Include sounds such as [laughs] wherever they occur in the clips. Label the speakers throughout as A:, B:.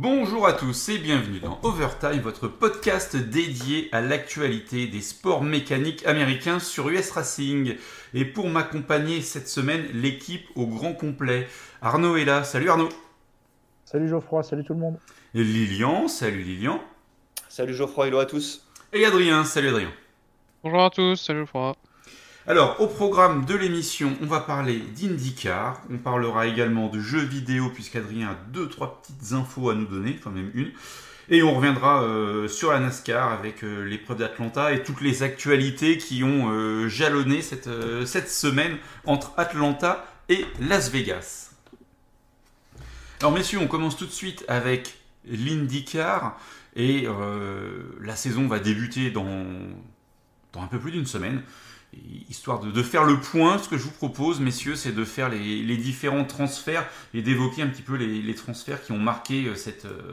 A: Bonjour à tous et bienvenue dans Overtime, votre podcast dédié à l'actualité des sports mécaniques américains sur US Racing. Et pour m'accompagner cette semaine, l'équipe au grand complet. Arnaud est là. Salut Arnaud.
B: Salut Geoffroy, salut tout le monde.
A: Et Lilian, salut Lilian.
C: Salut Geoffroy, hello à tous.
A: Et Adrien, salut Adrien.
D: Bonjour à tous, salut Geoffroy.
A: Alors, au programme de l'émission, on va parler d'IndyCar, on parlera également de jeux vidéo, puisqu'Adrien a deux, trois petites infos à nous donner, enfin même une. Et on reviendra euh, sur la NASCAR avec euh, l'épreuve d'Atlanta et toutes les actualités qui ont euh, jalonné cette, semaine entre Atlanta et Las Vegas. Alors messieurs, on commence tout de suite avec l'IndyCar et la saison va débuter dans un peu plus d'une semaine histoire de, faire le point, ce que je vous propose, messieurs, c'est de faire les, différents transferts et d'évoquer un petit peu les, transferts qui ont marqué euh, euh,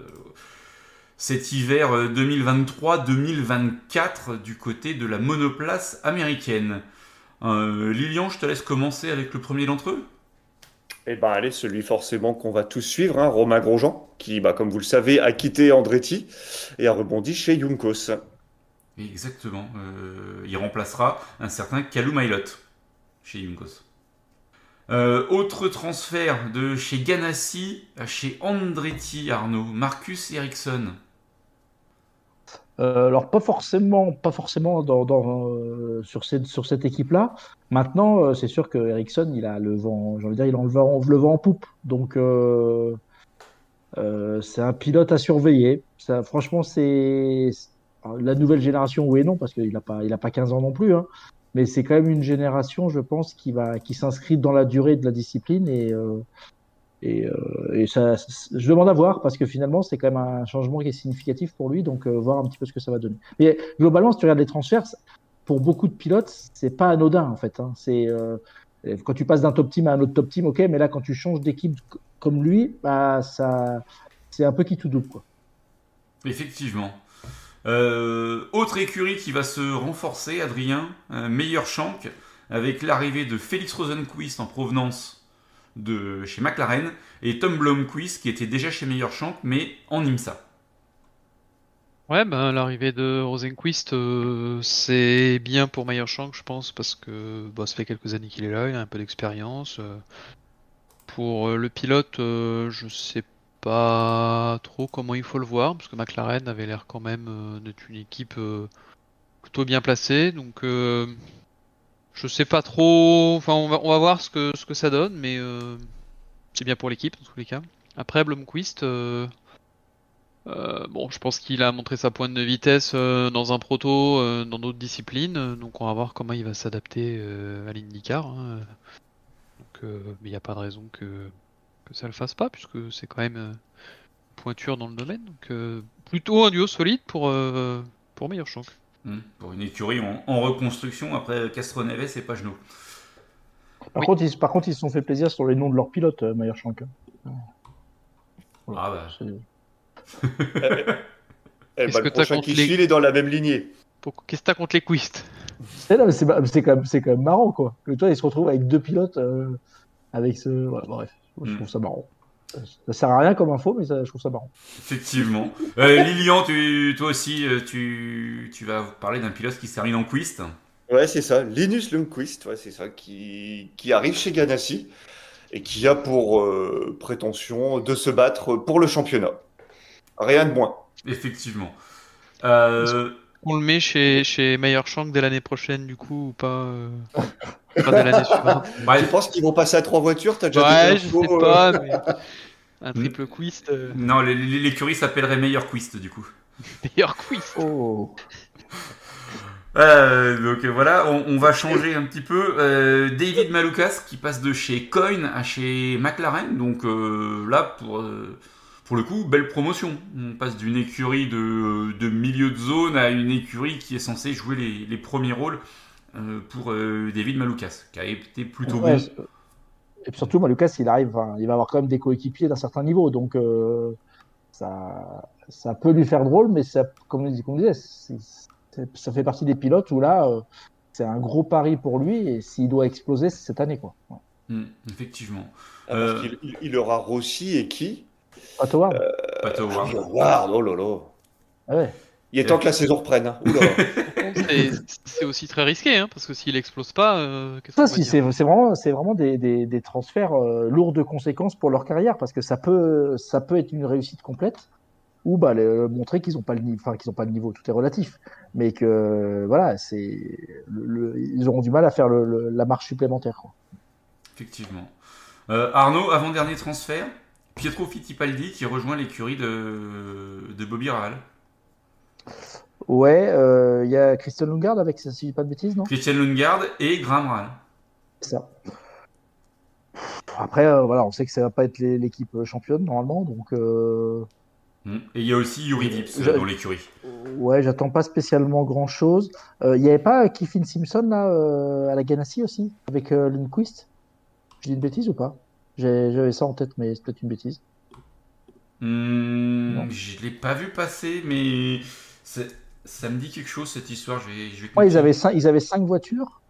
A: cet hiver 2023-2024 euh, du côté de la monoplace américaine. Lilian, je te laisse commencer avec le premier d'entre eux.
C: Eh ben allez, celui forcément qu'on va tous suivre, hein, Romain Grosjean, qui, bah, comme vous le savez, a quitté Andretti et a rebondi chez Junkos.
A: Exactement. Euh, il remplacera un certain Kalou Mailot chez Yunkos. Euh, autre transfert de chez Ganassi à chez Andretti, Arnaud. Marcus Ericsson.
B: Euh, alors pas forcément, pas forcément dans, sur cette, sur cette équipe-là. Maintenant, c'est sûr que Ericsson, il a le vent, j'ai envie de dire, il le vent, le vent en poupe. Donc c'est un pilote à surveiller. Franchement, c'est la nouvelle génération, oui et non, parce qu'il n'a pas, a pas 15 ans non plus. Hein. mais c'est quand même une génération, je pense, qui, va, qui s'inscrit dans la durée de la discipline. Et, euh, euh, et ça, je demande à voir, parce que finalement, c'est quand même un changement qui est significatif pour lui. Donc, euh, voir un petit peu ce que ça va donner. Mais globalement, si tu regardes les transferts, pour beaucoup de pilotes, c'est pas anodin, en fait. Hein. C'est. quand tu passes d'un top team à un autre top team, ok, mais là, quand tu changes d'équipe comme lui, bah, ça, c'est un peu qui tout double, quoi.
A: Effectivement. Euh, autre écurie qui va se renforcer, Adrien, meilleur Shank, avec l'arrivée de Félix Rosenquist en provenance de chez McLaren et Tom Blomqvist qui était déjà chez Meilleur Shank mais en IMSA.
D: Ouais, ben, l'arrivée de Rosenquist, euh, c'est bien pour Meilleur Shank, je pense, parce que bah, ça fait quelques années qu'il est là, il a un peu d'expérience. Euh. pour le pilote, je sais pas trop comment il faut le voir, parce que McLaren avait l'air quand même euh, d'être une équipe euh, plutôt bien placée, donc euh, je sais pas trop. Enfin, on va, voir ce que, ce que ça donne, mais c'est bien pour l'équipe dans tous les cas. Après, Blomqvist, bon, je pense qu'il a montré sa pointe de vitesse dans un proto, dans d'autres disciplines, donc on va voir comment il va s'adapter à l'IndyCar. Hein. Donc, il n'y a pas de raison que que ça le fasse pas, puisque c'est quand même euh, pointure dans le domaine. Donc euh, plutôt un duo solide pour, euh, pour Meilleur Shank.
A: Hmm. pour une écurie en, reconstruction après Castro Neves et Pagenot.
B: Par, contre, ils, par contre, ils se sont fait plaisir sur les noms de leurs pilotes, Meilleur Shank.
A: Ah bah. [laughs]
C: Eh, bah, le prochain qui suit, il est dans la même lignée.
D: Qu'est-ce que t'as contre les Quist
B: C'est quand, même, quand même marrant, quoi. Que toi, il se retrouve avec deux pilotes, avec ce... bref. Je hmm. trouve ça marrant. Ça sert à rien comme info, mais je trouve ça marrant.
A: Effectivement. Euh, Lilian, tu, toi aussi, euh, tu, tu vas parler d'un pilote qui termine en Quist.
C: Ouais, c'est ça. Linus Lundqvist, ouais, c'est ça, qui, qui arrive chez Ganassi et qui a pour euh, prétention de se battre pour le championnat. Rien de moins.
A: Effectivement.
D: On le met chez, chez Meilleur Shank dès l'année prochaine, du coup, ou pas [laughs] Pas de l'année suivante.
C: Tu penses qu'ils vont passer à trois voitures?
D: T'as déjà Ouais, je sais pas, euh, mais... [laughs] Un triple quist. Euh.
A: Non, l'écurie s'appellerait Meilleur Quist, du coup. [laughs]
D: Meilleur Quist
B: Oh
A: euh, donc voilà, on, va changer un petit peu. David Malukas qui passe de chez Coin à chez McLaren. Donc là, pour, pour le coup, belle promotion. On passe d'une écurie de, de, milieu de zone à une écurie qui est censée jouer les, les premiers rôles euh, pour euh, David Maloukas, qui a été plutôt bon.
B: Et puis surtout, Maloukas, il arrive, il va avoir quand même des coéquipiers d'un certain niveau, donc euh, ça, ça peut lui faire drôle, mais ça, comme, on disait, ça fait partie des pilotes où là, c'est un gros pari pour lui, et s'il doit exploser, c'est cette année, quoi.
A: Hmm, effectivement.
C: Ah, il, aura Rossi et qui?
B: Pat Howard
A: Pat Howard.
C: Howard, oh là là.
B: Ah ouais.
C: Il est temps que la saison reprenne. hein. [laughs]
D: C'est- aussi très risqué, hein, parce que s'il explose pas, euh, qu'est-ce
B: Ça,
D: qu'on va
B: si,
D: dire
B: c'est c'est vraiment, c'est vraiment des, des, des transferts euh, lourds de conséquences pour leur carrière parce que ça peut, ça peut être une réussite complète ou bah, montrer qu'ils n'ont pas le niveau, enfin qu'ils ont pas le niveau, tout est relatif, mais que voilà, c'est, ils auront du mal à faire le, le- la marche supplémentaire. Quoi.
A: Effectivement. Euh, Arnaud, avant-dernier transfert, Pietro Fittipaldi qui rejoint l'écurie de, de Bobby Rahal.
B: Ouais, euh, il y a Christian Lundgaard avec, si je dis pas de bêtises, non?
A: Christian Lundgaard et Graham Rahal.
B: Ça. Après, euh, voilà, on sait que ça va pas être l'équipe championne normalement, donc euh,
A: Hmm. Et il y a aussi Yuri Dips
B: Je-
A: euh, dans l'écurie.
B: ouais, j'attends pas spécialement grand chose. Il y avait pas Kiffin Simpson là euh, à la Ganassi aussi avec euh, Lundqvist? Je dis une bêtise ou pas? J'avais ça en tête, mais c'est peut-être une bêtise. Non.
A: je l'ai pas vu passer, mais ça me dit quelque chose cette histoire. Je vais, je vais
B: Ouais, ils avaient cinq, ils avaient cinq voitures.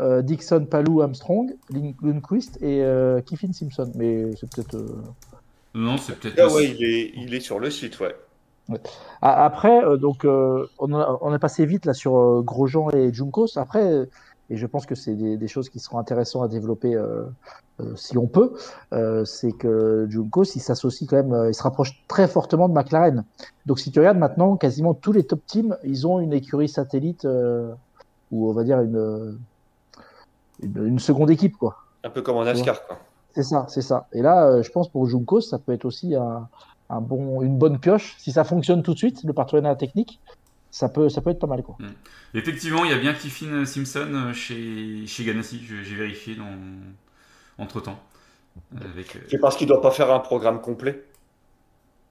B: euh, Dixon, Palou, Armstrong, Lundqvist et euh, Kiffin Simpson. Mais c'est peut-être. euh,
A: Non, c'est peut-être.
C: Ah ouais, il est, il est sur le site, ouais.
B: Après, euh, donc, euh, on, a, on a passé vite là sur euh, Grosjean et Junkos. Après, euh, et je pense que c'est des, des choses qui seront intéressantes à développer euh, euh, si on peut. euh, c'est que Junkos, il s'associe quand même, il se rapproche très fortement de McLaren. Donc, si tu regardes maintenant, quasiment tous les top teams, ils ont une écurie satellite ou on va dire une, une, une seconde équipe, quoi.
C: Un peu comme en NASCAR, quoi.
B: C'est ça, c'est ça. Et là, je pense pour Junkos, ça peut être aussi un, un bon, une bonne pioche. Si ça fonctionne tout de suite, le partenariat technique, ça peut, ça peut être pas mal. Quoi.
A: Effectivement, il y a bien Kiffin Simpson euh, chez, chez Ganassi. J'ai vérifié dans... entre temps. Avec, euh,
C: C'est parce qu'il doit pas faire un programme complet.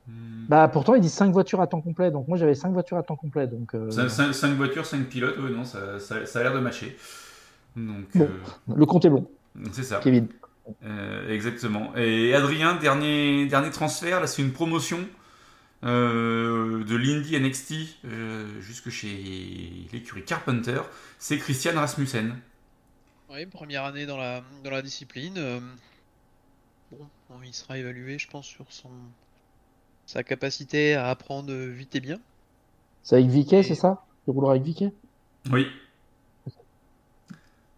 A: hmm,
B: Bah, pourtant, ils disent 5 voitures à temps complet. Donc, moi, j'avais 5 voitures à temps complet. Donc, euh,
A: 5, voitures, 5 pilotes, ouais, non, ça, ça- ça a l'air de matcher. Donc,
B: Bon.
A: euh,
B: le compte est bon,
A: c'est ça.
B: Kevin.
A: Euh, exactement. Et Adrien, dernier, dernier transfert, là c'est une promotion euh, de l'Indy NXT euh, jusque chez l'écurie Carpenter. C'est Christian Rasmussen.
D: Oui, première année dans la, dans la discipline. euh, Bon, il sera évalué, je pense, sur son sa capacité à apprendre vite et bien.
B: C'est avec Vicky, c'est ça? Il roulera avec Vicky
A: Oui.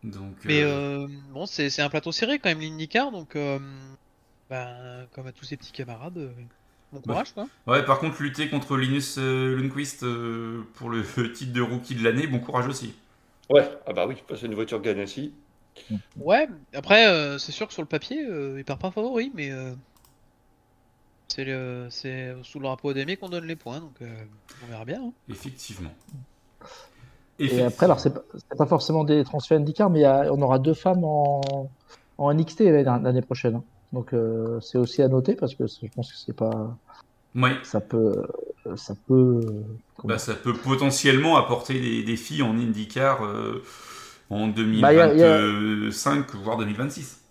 A: Donc,
D: Mais
A: euh,
D: euh, bon, c'est c'est un plateau serré quand même, l'IndyCar, donc euh, ben, comme à tous ses petits camarades, euh, bon
A: Bah.
D: courage quoi.
A: ouais, par contre, lutter contre Linus euh, Lundqvist euh, pour le [laughs] titre de rookie de l'année, bon courage aussi.
C: Ouais, ah bah oui, passer une voiture Ganassi.
D: Ouais, après, euh, c'est sûr que sur le papier, euh, il part pas favori, mais euh, c'est le- c'est sous le drapeau d'aimer qu'on donne les points, donc euh, on verra bien. hein.
A: Effectivement.
B: Et après, alors, c'est pas, c'est pas forcément des transferts IndyCar, mais a- on aura deux femmes en, en NXT l'année l'année prochaine. hein. Donc, euh, c'est aussi à noter parce que je pense que c'est pas.
A: Ouais.
B: Ça peut. Ça peut.
A: Bah, ça peut potentiellement apporter des, des filles en IndyCar euh, en
B: Bah, y a- y a-
A: 2025, voire 2026.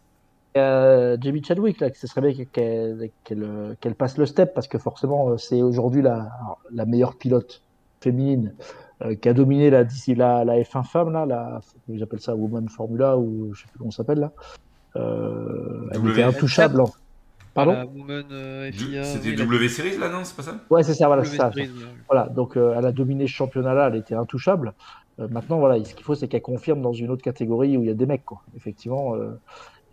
B: euh, Jamie Chadwick, là, que ce serait bien qu'elle passe le step parce que forcément, euh, c'est aujourd'hui la, la meilleure pilote féminine euh, qui a dominé la, d'ici la, la F1 femme, là, la, j'appelle ça Woman Formula ou je sais plus comment ça s'appelle là. Euh, elle était intouchable. en- Pardon
D: La euh, FIA,
A: C'était
D: oui,
A: W Series là, non C'est pas ça
B: Ouais, c'est ça, voilà, c'est ça.
D: Series.
B: Voilà, donc euh, elle a dominé ce championnat-là, elle était intouchable. Euh, maintenant, voilà, ce qu'il faut, c'est qu'elle confirme dans une autre catégorie où il y a des mecs, quoi. Effectivement. euh,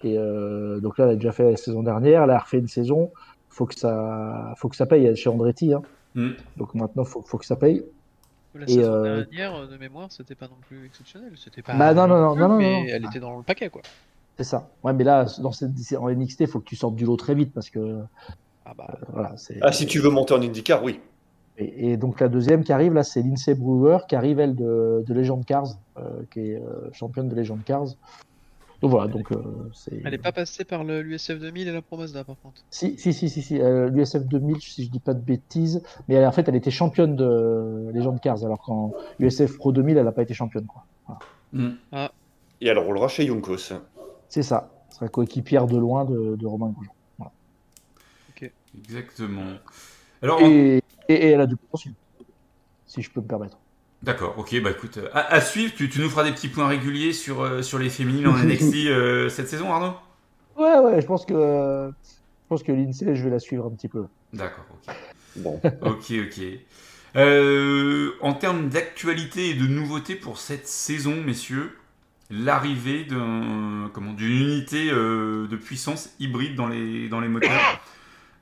B: et euh, donc là, elle a déjà fait la saison dernière, elle a refait une saison. Faut que ça, faut que ça paye chez Andretti. Hein.
A: Mm.
B: Donc maintenant, faut, faut que ça paye.
D: La
B: Et,
D: saison
B: euh,
D: dernière, de mémoire, c'était pas non plus exceptionnel. C'était pas.
B: Bah, non, non, non, non, non,
D: mais
B: non.
D: elle était dans le paquet quoi.
B: C'est ça. Ouais, mais là, dans cette, en NXT, il faut que tu sortes du lot très vite parce que
D: Ah bah.
B: voilà, c'est.
C: Ah, si tu veux monter en IndyCar, oui.
B: Et, et donc la deuxième qui arrive là, c'est Lindsay Brewer qui arrive elle de, de Legend Cars, euh, qui est euh, championne de Legend Cars. Donc voilà, donc euh, c'est.
D: Elle est pas passée par l'USF 2000 et la Promazda par contre.
B: Si, si, si, si, si. euh, l'USF 2000, si je dis pas de bêtises, mais elle, en fait, elle était championne de Legend Cars, alors qu'en USF Pro 2000, elle n'a pas été championne. Quoi.
A: Mm.
C: Et elle roulera chez Junkos.
B: C'est ça. Elle sera coéquipière de loin de, de Romain Grosjean.
A: Exactement. Alors,
B: Et, et, et elle a du potentiel, si je peux me permettre.
A: d'accord, ok, bah écoute, euh, à, à suivre, tu, tu nous feras des petits points réguliers sur, euh, sur les féminines en [laughs] NXT euh, cette saison, Arnaud?
B: Ouais, ouais, je pense que. pense que l'INSEE, je vais la suivre un petit peu.
A: D'accord, ok.
C: Bon. [laughs]
A: ok, ok. Euh, en termes d'actualité et de nouveautés pour cette saison, messieurs, l'arrivée d'un, comment, d'une unité euh, de puissance hybride dans les, dans les moteurs. [coughs]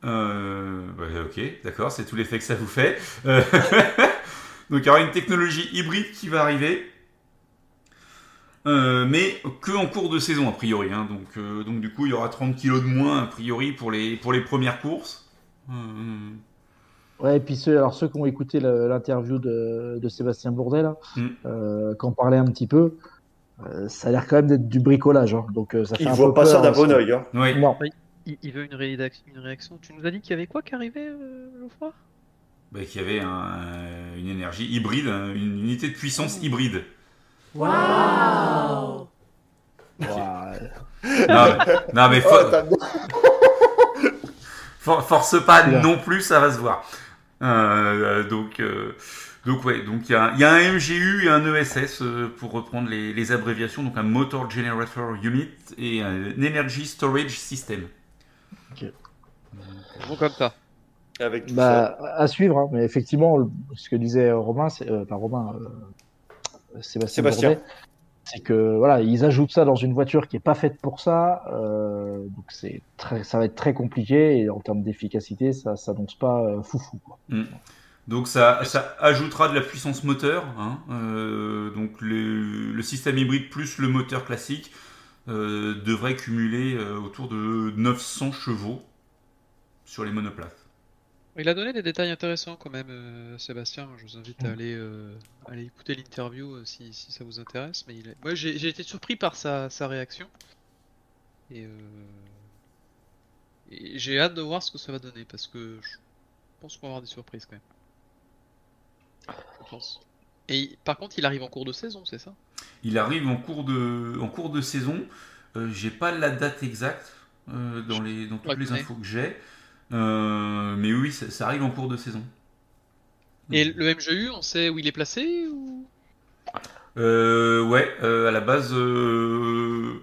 A: Euh, ouais, ok, d'accord, c'est tout l'effet que ça vous fait. Euh, [laughs] donc il y aura une technologie hybride qui va arriver. Euh, mais que en cours de saison a priori. hein. donc, euh, donc du coup il y aura 30 kilos de moins a priori pour les, pour les premières courses.
B: Ouais, et puis ceux, alors ceux qui ont écouté le- l'interview de, de Sébastien Bourdet, là,
A: Mm.
B: euh, qui en parlait un petit peu, euh, ça a l'air quand même d'être du bricolage. hein. donc, euh, ça fait
C: Il
B: un
C: voit
B: peu
C: pas ça d'un bon oeil. Hein.
A: ouais.
B: Non,
D: Il, il veut une, une réaction. Tu nous as dit qu'il y avait quoi qui arrivait, euh, Geoffroy?
A: Bah, qu'il y avait un- une énergie hybride, un- une unité de puissance hybride. Non, mais, non, mais [laughs]
C: Oh,
A: for-
C: t'as-
A: for- force pas non plus, ça va se voir. Euh, donc, euh, donc ouais, donc il y a, il y a un MGU et un ESS euh, pour reprendre les, les abréviations, donc un Motor Generator Unit et un Energy Storage System.
D: Bon, comme ça.
C: Avec tout
B: bah, à suivre, hein. mais effectivement, ce que disait Romain, c'est, euh, pas Romain, euh, Sébastien, c'est que voilà, ils ajoutent ça dans une voiture qui est pas faite pour ça, euh, donc c'est très, ça va être très compliqué et en termes d'efficacité, ça s'annonce pas euh, foufou. Quoi.
A: Donc ça, ça ajoutera de la puissance moteur. hein, euh, donc le, le système hybride plus le moteur classique euh, devrait cumuler euh, autour de 900 chevaux sur les monoplaces.
D: Il a donné des détails intéressants quand même, euh, Sébastien. Je vous invite à
B: Mm.
D: aller, euh, aller écouter l'interview euh, si, si ça vous intéresse. Mais il est- moi, j'ai j'ai été surpris par sa, sa réaction. Et, euh, et j'ai hâte de voir ce que ça va donner parce que je pense qu'on va avoir des surprises quand même. Je pense. Et il- par contre, il arrive en cours de saison, c'est ça?
A: Il arrive en cours de, en cours de saison. Euh, j'ai pas la date exacte euh, dans, les, dans toutes les infos que j'ai. Euh, mais oui, ça, ça arrive en cours de saison.
D: Et le MGU, on sait où il est placé ou...
A: Euh, ouais, euh, à la base, euh,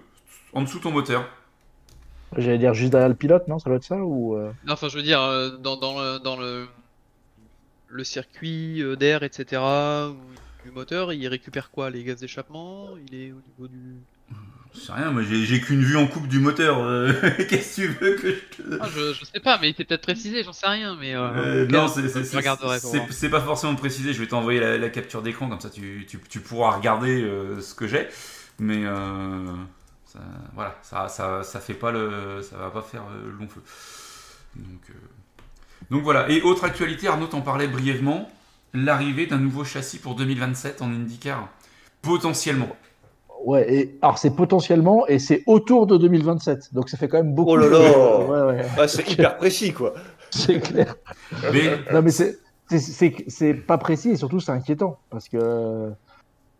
A: en dessous de ton moteur.
B: J'allais dire juste derrière le pilote, non? Ça doit être ça ou euh,
D: Non, enfin, je veux dire, euh, dans, dans, le, dans le, le circuit euh, d'air, etc., ou du moteur, il récupère quoi Les gaz d'échappement? Il est au niveau du.
A: C'est rien, moi j'ai j'ai qu'une vue en coupe du moteur. euh, [laughs] Qu'est-ce que tu veux que je te.
D: Ah, je, je sais pas, mais il était peut-être précisé, j'en sais rien, mais. Euh,
A: Euh, non, c'est- c'est c'est-
D: regarderai pour
A: c'est-
D: voir.
A: c'est pas forcément précisé. Je vais t'envoyer la, la capture d'écran, comme ça tu, tu, tu pourras regarder euh, ce que j'ai. Mais euh, ça, voilà, ça, ça, ça fait pas le, ça va pas faire euh, long feu. Donc, euh, donc voilà. Et autre actualité, Arnaud t'en parlait brièvement, l'arrivée d'un nouveau châssis pour 2027 en IndyCar, potentiellement.
B: Ouais, et alors c'est potentiellement et c'est autour de 2027, donc ça fait quand même beaucoup.
C: Oh là là.
B: Ouais, ouais,
C: Ah, c'est hyper précis, quoi.
B: c'est clair.
A: Mais
B: Non, mais c'est c'est- c'est c'est pas précis et surtout c'est inquiétant parce que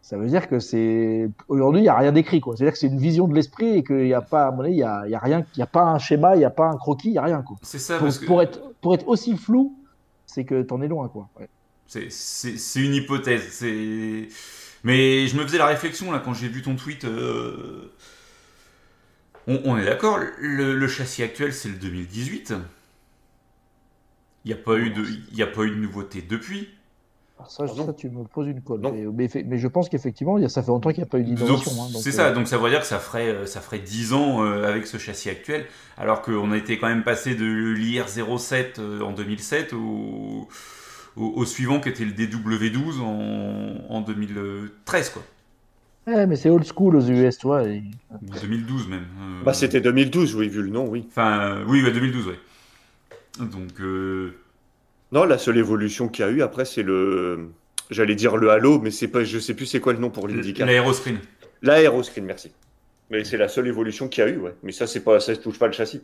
B: ça veut dire que c'est aujourd'hui il y a rien d'écrit quoi. C'est-à-dire que c'est une vision de l'esprit et qu'il n'y a pas à mon avis, il y a, il y a rien, il y a pas un schéma, il y a pas un croquis, il y a rien quoi.
A: c'est ça,
B: Pour,
A: parce que
B: pour être pour être aussi flou, c'est que t'en es loin quoi. Ouais.
A: C'est- une hypothèse. C'est. Mais je me faisais la réflexion là quand j'ai vu ton tweet. euh, On, on est d'accord, le, le châssis actuel c'est le 2018. Il n'y a, pas eu de- il y a pas eu de nouveauté depuis.
B: Alors ça,
C: Ah
B: tu me poses une colle. Mais, mais, fait- mais je pense qu'effectivement, ça fait longtemps qu'il n'y a pas eu d'innovation. hein, donc,
A: c'est
B: euh,
A: ça, donc ça veut dire que ça ferait, euh, ça ferait 10 ans euh, avec ce châssis actuel, alors qu'on a été quand même passé de l'IR07 euh, en 2007 au, au, au suivant qui était le DW12 en, en 2013, quoi.
B: Ouais, mais c'est old school aux US, et-
A: 2012 même. euh,
C: Bah, c'était 2012, oui, vu le nom, oui.
A: Enfin, euh, oui, ouais, 2012, ouais. Donc, euh,
C: Non, la seule évolution qu'il y a eu après, c'est le. J'allais dire le Halo, mais c'est pas, je sais plus c'est quoi le nom pour l'IndyCar.
A: l'aéroscreen.
C: L'aéroscreen, merci. Mais c'est la seule évolution qu'il y a eu, ouais. Mais ça, c'est pas, ça touche pas le châssis.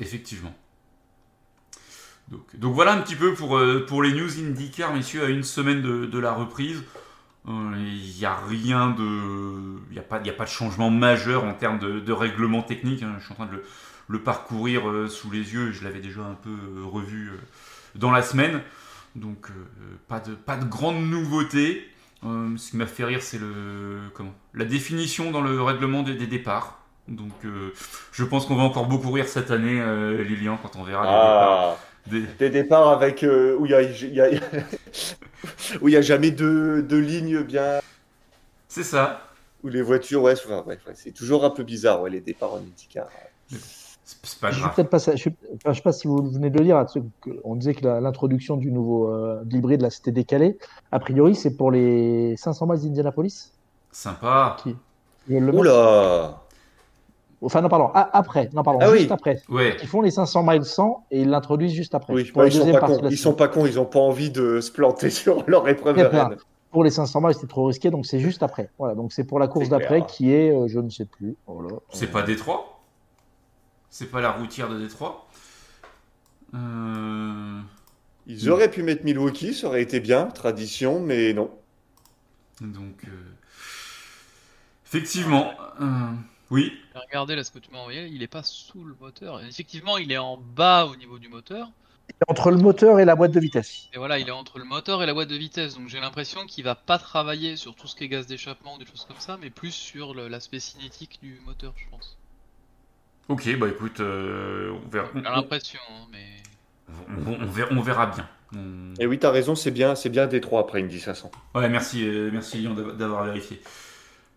A: Effectivement. Donc, donc voilà un petit peu pour, euh, pour les news IndyCar, messieurs, à une semaine de, de la reprise. Euh, Il n'y a rien de. Il n'y a, pas- y a pas de changement majeur en termes de, de règlement technique. hein. Je suis en train de le, le parcourir euh, sous les yeux. Je l'avais déjà un peu euh, revu euh, dans la semaine. Donc euh, pas, de, pas de grandes nouveautés. Euh, ce qui m'a fait rire, c'est le comment la définition dans le règlement des, des départs. Donc euh, je pense qu'on va encore beaucoup rire cette année, Lilian, quand on verra les
C: Ah,
A: départs. Des-
C: des départs avec euh, où il y a, a- [laughs] a jamais deux, deux lignes bien,
A: C'est ça.
C: où les voitures, ouais, enfin, ouais, ouais, c'est toujours un peu bizarre, ouais, les départs en IndyCar.
A: C'est pas grave.
B: peut-être pas, je, je sais pas si vous venez de le dire, on disait que l'introduction du nouveau euh, de l'hybride là c'était décalé. A priori, c'est pour les 500 miles d'Indianapolis?
A: Sympa.
B: Qui le.
C: Oula!
B: Enfin non pardon, a- après, non pardon,
C: Ah
B: juste
C: oui.
B: après.
A: Ouais.
B: Ils font les 500 miles 100 et ils l'introduisent juste après.
C: Oui,
B: pour
C: bah, ils sont pas Ils sont pas cons, ils ont pas envie de se planter [laughs] sur leur épreuve. Rennes.
B: Pour les 500 miles, c'était trop risqué, donc c'est juste après. Voilà, donc c'est pour la course d'après qui est, euh, je ne sais plus. Voilà.
A: C'est pas Détroit? C'est pas la routière de Détroit Euh,
C: Ils auraient pu mettre Milwaukee, ça aurait été bien, tradition, mais non.
A: Donc, euh, effectivement, euh, oui,
D: Regardez là ce que tu m'as envoyé, il est pas sous le moteur. Effectivement, il est en bas au niveau du moteur.
B: Entre le moteur et la boîte de vitesse.
D: Et voilà, il est entre le moteur et la boîte de vitesse. Donc j'ai l'impression qu'il va pas travailler sur tout ce qui est gaz d'échappement ou des choses comme ça, mais plus sur l'aspect cinétique du moteur, je pense.
A: Ok, bah écoute, euh, on, verra,
D: J'ai l'impression, hein, mais.
A: on, on- on verra, on verra bien.
C: Et oui, t'as raison, c'est bien, c'est bien Détroit après Indy 500.
A: Ouais, merci, euh, merci Lyon d'avoir- vérifié.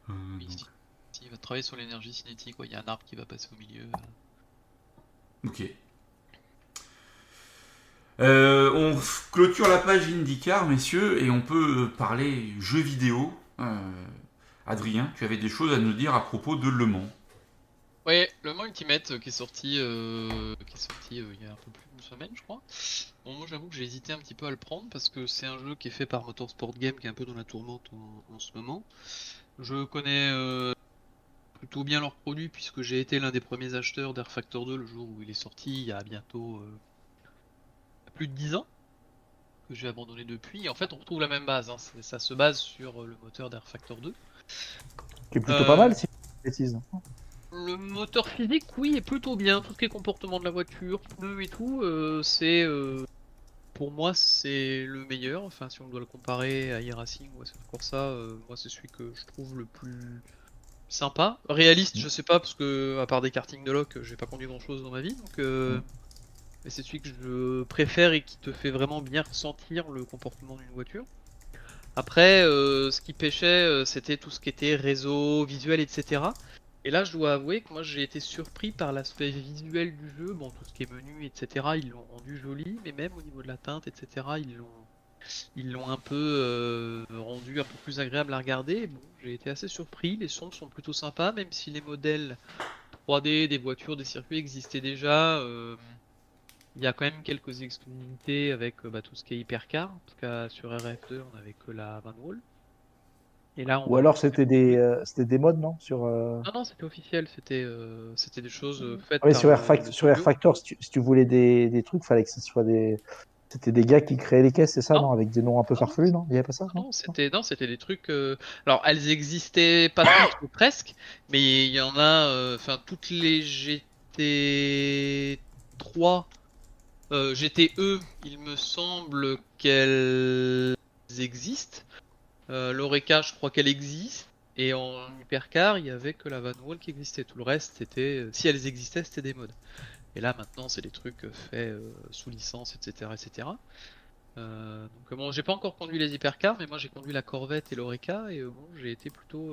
A: Euh,
D: Oui, si. Si, il va travailler sur l'énergie cinétique, ouais, il y a un arbre qui va passer au milieu.
A: Ok. Euh, on clôture la page IndyCar, messieurs, et on peut parler jeux vidéo. Euh, Adrien, tu avais des choses à nous dire à propos de Le Mans.
D: Ouais, le Ultimate euh, qui est sorti, euh, qui est sorti euh, il y a un peu plus d'une semaine, je crois. Bon, moi j'avoue que j'ai hésité un petit peu à le prendre parce que c'est un jeu qui est fait par Motorsport Game qui est un peu dans la tourmente en, en ce moment. Je connais euh, plutôt bien leurs produits puisque j'ai été l'un des premiers acheteurs d'Air Factor 2 le jour où il est sorti il y a bientôt plus de 10 ans que j'ai abandonné depuis. Et en fait, on retrouve la même base. hein. Ça se base sur le moteur d'Air Factor 2.
B: Qui est plutôt pas mal, si je
D: Le moteur physique, oui, est plutôt bien. Tout ce qui est comportement de la voiture, pneus et tout, euh, c'est. euh, pour moi, c'est le meilleur. Enfin, si on doit le comparer à e-racing ou à cette Corsa, euh, moi, c'est celui que je trouve le plus sympa. Réaliste, je sais pas, parce que, à part des kartings de loc, j'ai pas conduit grand chose dans ma vie. Donc, euh, mais c'est celui que je préfère et qui te fait vraiment bien ressentir le comportement d'une voiture. Après, ce qui pêchait, c'était tout ce qui était réseau, visuel, etc. Et là, je dois avouer que moi j'ai été surpris par l'aspect visuel du jeu. Bon, tout ce qui est menu, etc., ils l'ont rendu joli, mais même au niveau de la teinte, etc., ils l'ont, ils l'ont un peu euh, rendu un peu plus agréable à regarder. Bon, j'ai été assez surpris. Les sons sont plutôt sympas, même si les modèles 3D des voitures, des circuits existaient déjà. euh, il y a quand même quelques exclusivités avec euh, bah, tout ce qui est hypercar, parce que sur RF2 on avait que la Van Wall. Et là, on
B: Ou alors c'était des, euh, c'était des modes, non sur, euh,
D: non, non, c'était officiel, c'était euh, c'était des choses faites
B: ah oui,
D: par
B: sur, Air Fact- sur Air. Factor, si tu, si tu voulais des, des trucs, fallait que ce soit des. C'était des gars qui créaient les caisses, c'est ça,
D: Non.
B: non Avec des noms un peu farfelus, non? Il n'y avait pas ça
D: Non, c'était non, c'était des trucs. euh, Alors, elles existaient pas [coughs] toutes, presque, mais il y en a. euh, Enfin, toutes les GT 3, euh, GTE, il me semble qu'elles existent. Euh, L'Oreca, je crois qu'elle existe. Et en hypercar, il y avait que la Van Wall qui existait. Tout le reste, c'était, euh, si elles existaient, c'était des modes. Et là, maintenant, c'est des trucs euh, faits sous licence, etc., etc. Donc bon, j'ai pas encore conduit les hypercars, mais moi j'ai conduit la Corvette et l'Oreca et bon, j'ai été plutôt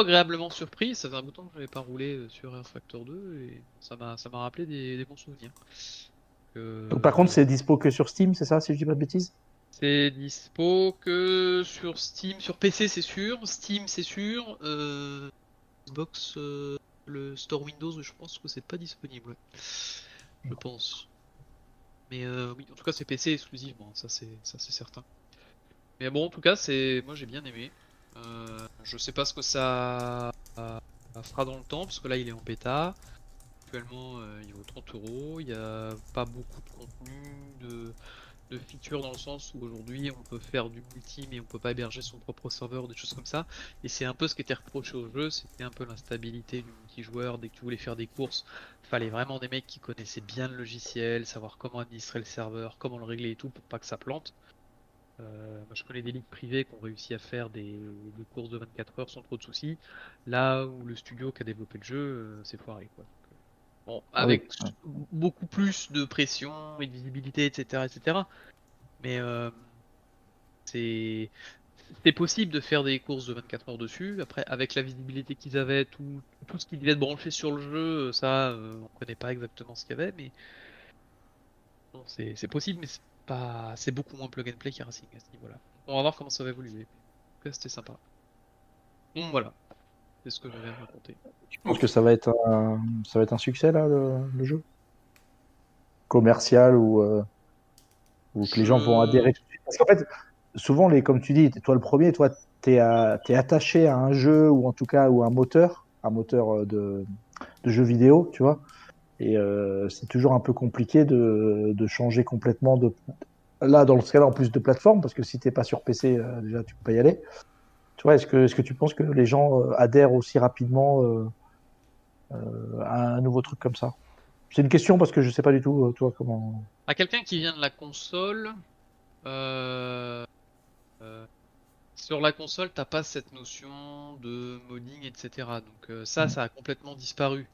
D: agréablement surpris. Ça faisait un bout de temps que j'avais pas roulé sur Air Factor 2 et ça m'a rappelé des, des bons souvenirs.
B: Donc, par contre, c'est dispo que sur Steam, c'est ça, si je dis pas de bêtises?
D: C'est dispo que sur Steam, sur PC c'est sûr, Steam c'est sûr, euh, Xbox, euh, le store Windows, je pense que c'est pas disponible. Je pense. Mais euh, oui, en tout cas c'est PC exclusivement, ça c'est ça c'est certain. Mais bon, en tout cas c'est, moi j'ai bien aimé. Je sais pas ce que ça fera dans le temps parce que là il est en bêta. Actuellement il vaut 30 euros. Il n'y a pas beaucoup de contenu, de de features dans le sens où aujourd'hui on peut faire du multi mais on peut pas héberger son propre serveur, des choses comme ça. Et c'est un peu ce qui était reproché au jeu, c'était un peu l'instabilité du multijoueur. Dès que tu voulais faire des courses, fallait vraiment des mecs qui connaissaient bien le logiciel, savoir comment administrer le serveur, comment le régler et tout pour pas que ça plante. Euh, je connais des ligues privées qui ont réussi à faire des, des courses de 24 heures sans trop de soucis. Là où le studio qui a développé le jeu, euh, c'est foiré. Quoi. Bon,
B: Ah
D: avec
B: oui.
D: beaucoup plus de pression et de visibilité, etc. etc. Mais euh, c'est possible de faire des courses de 24 heures dessus. Après, avec la visibilité qu'ils avaient, tout, tout ce qui devait être branché sur le jeu, ça, euh, on connaît pas exactement ce qu'il y avait, mais bon, c'est possible, mais c'est pas, c'est beaucoup moins plug and play qu'Racing à ce niveau-là. On va voir comment ça va évoluer. En tout cas, c'était sympa. Donc voilà, c'est ce que j'avais.
B: Je pense que ça va être un, ça va être un succès là, le, le jeu? Commercial ou euh, ou que les gens vont adhérer? Parce qu'en fait, souvent les, comme tu dis, toi le premier, toi à- t'es attaché à un jeu ou en tout cas ou un moteur, un moteur euh, de, de jeu vidéo, tu vois? Et euh, c'est toujours un peu compliqué de, de changer complètement de. Là, dans ce cas-là, en plus de plateforme, parce que si t'es pas sur PC, euh, déjà tu peux pas y aller. Tu vois, est-ce que, est-ce que tu penses que les gens euh, adhèrent aussi rapidement euh, euh, à un nouveau truc comme ça? C'est une question parce que je sais pas du tout, toi, comment.
D: À quelqu'un qui vient de la console, sur la console, t'as pas cette notion de modding, etc. Donc euh, ça,
B: Mm.
D: ça a complètement disparu.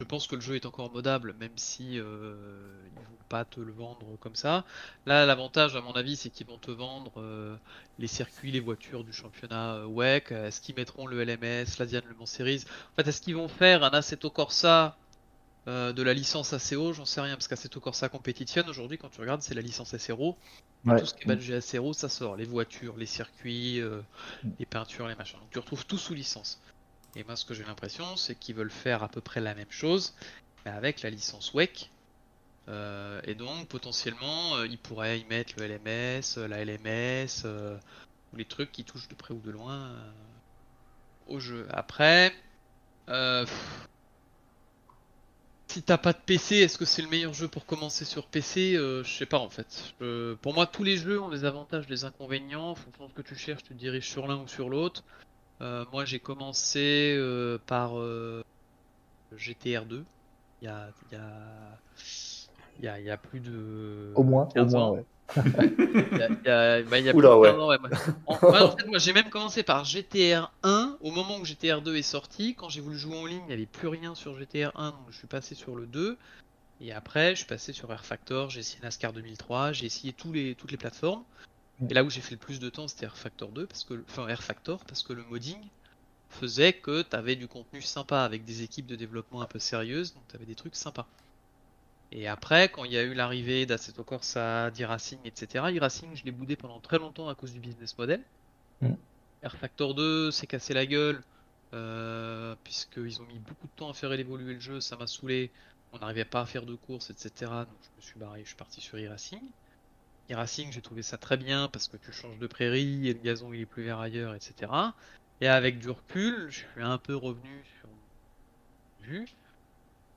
D: Je pense que le jeu est encore modable, même si euh, ils vont pas te le vendre comme ça. Là, l'avantage, à mon avis, c'est qu'ils vont te vendre euh, les circuits, les voitures du championnat euh, WEC. Est-ce qu'ils mettront le LMS, l'Asian Le Mans Series? En fait, est-ce qu'ils vont faire un Assetto Corsa euh, de la licence ACO J'en sais rien, parce qu'Assetto Corsa Competition, aujourd'hui, quand tu regardes, c'est la licence. Et
B: Ouais.
D: Tout ce qui est badgé SRO, ça sort. Les voitures, les circuits, euh, les peintures, les machins. Donc tu retrouves tout sous licence. Et moi, ce que j'ai l'impression, c'est qu'ils veulent faire à peu près la même chose, mais avec la licence WEC. Euh, et donc, potentiellement, euh, ils pourraient y mettre le LMS, euh, la LMS, ou les trucs qui touchent de près ou de loin au jeu. Après, si t'as pas de PC, est-ce que c'est le meilleur jeu pour commencer sur PC Je sais pas en fait. Pour moi, tous les jeux ont des avantages, des inconvénients. En fonction de ce que tu cherches, tu te diriges sur l'un ou sur l'autre. Euh, moi, j'ai commencé euh, par euh, GTR 2. Il y a, il y, a, il y, a, il y a plus de
B: Au moins, au
D: 15
B: moins,
D: ans.
B: ouais. [laughs]
D: Il y a, il y a- bah, il y a
C: Oula,
D: plus de
C: ouais.
D: 15 ans, ouais, moi. En, [laughs] ouais, en fait, moi j'ai même commencé par GTR 1. Au moment où GTR 2 est sorti, quand j'ai voulu jouer en ligne, il n'y avait plus rien sur GTR 1, donc je suis passé sur le 2. Et après, je suis passé sur Air Factor, j'ai essayé NASCAR 2003, j'ai essayé tous les, toutes les plateformes. Et là où j'ai fait le plus de temps, c'était Air Factor 2, parce que, enfin Air Factor, parce que le modding faisait que tu avais du contenu sympa avec des équipes de développement un peu sérieuses, donc tu avais des trucs sympas. Et après, quand il y a eu l'arrivée d'Assetto Corsa, d'e-Racing, etc., e-Racing, je l'ai boudé pendant très longtemps à cause du business model.
B: Mm.
D: Air Factor 2 s'est cassé la gueule, euh, puisqu'ils ont mis beaucoup de temps à faire évoluer le jeu, ça m'a saoulé, on n'arrivait pas à faire de courses, etc. Donc je me suis barré, je suis parti sur e-Racing. E-Racing, j'ai trouvé ça très bien parce que tu changes de prairie et le gazon il est plus vert ailleurs, etc. Et avec du recul, je suis un peu revenu sur mon vue.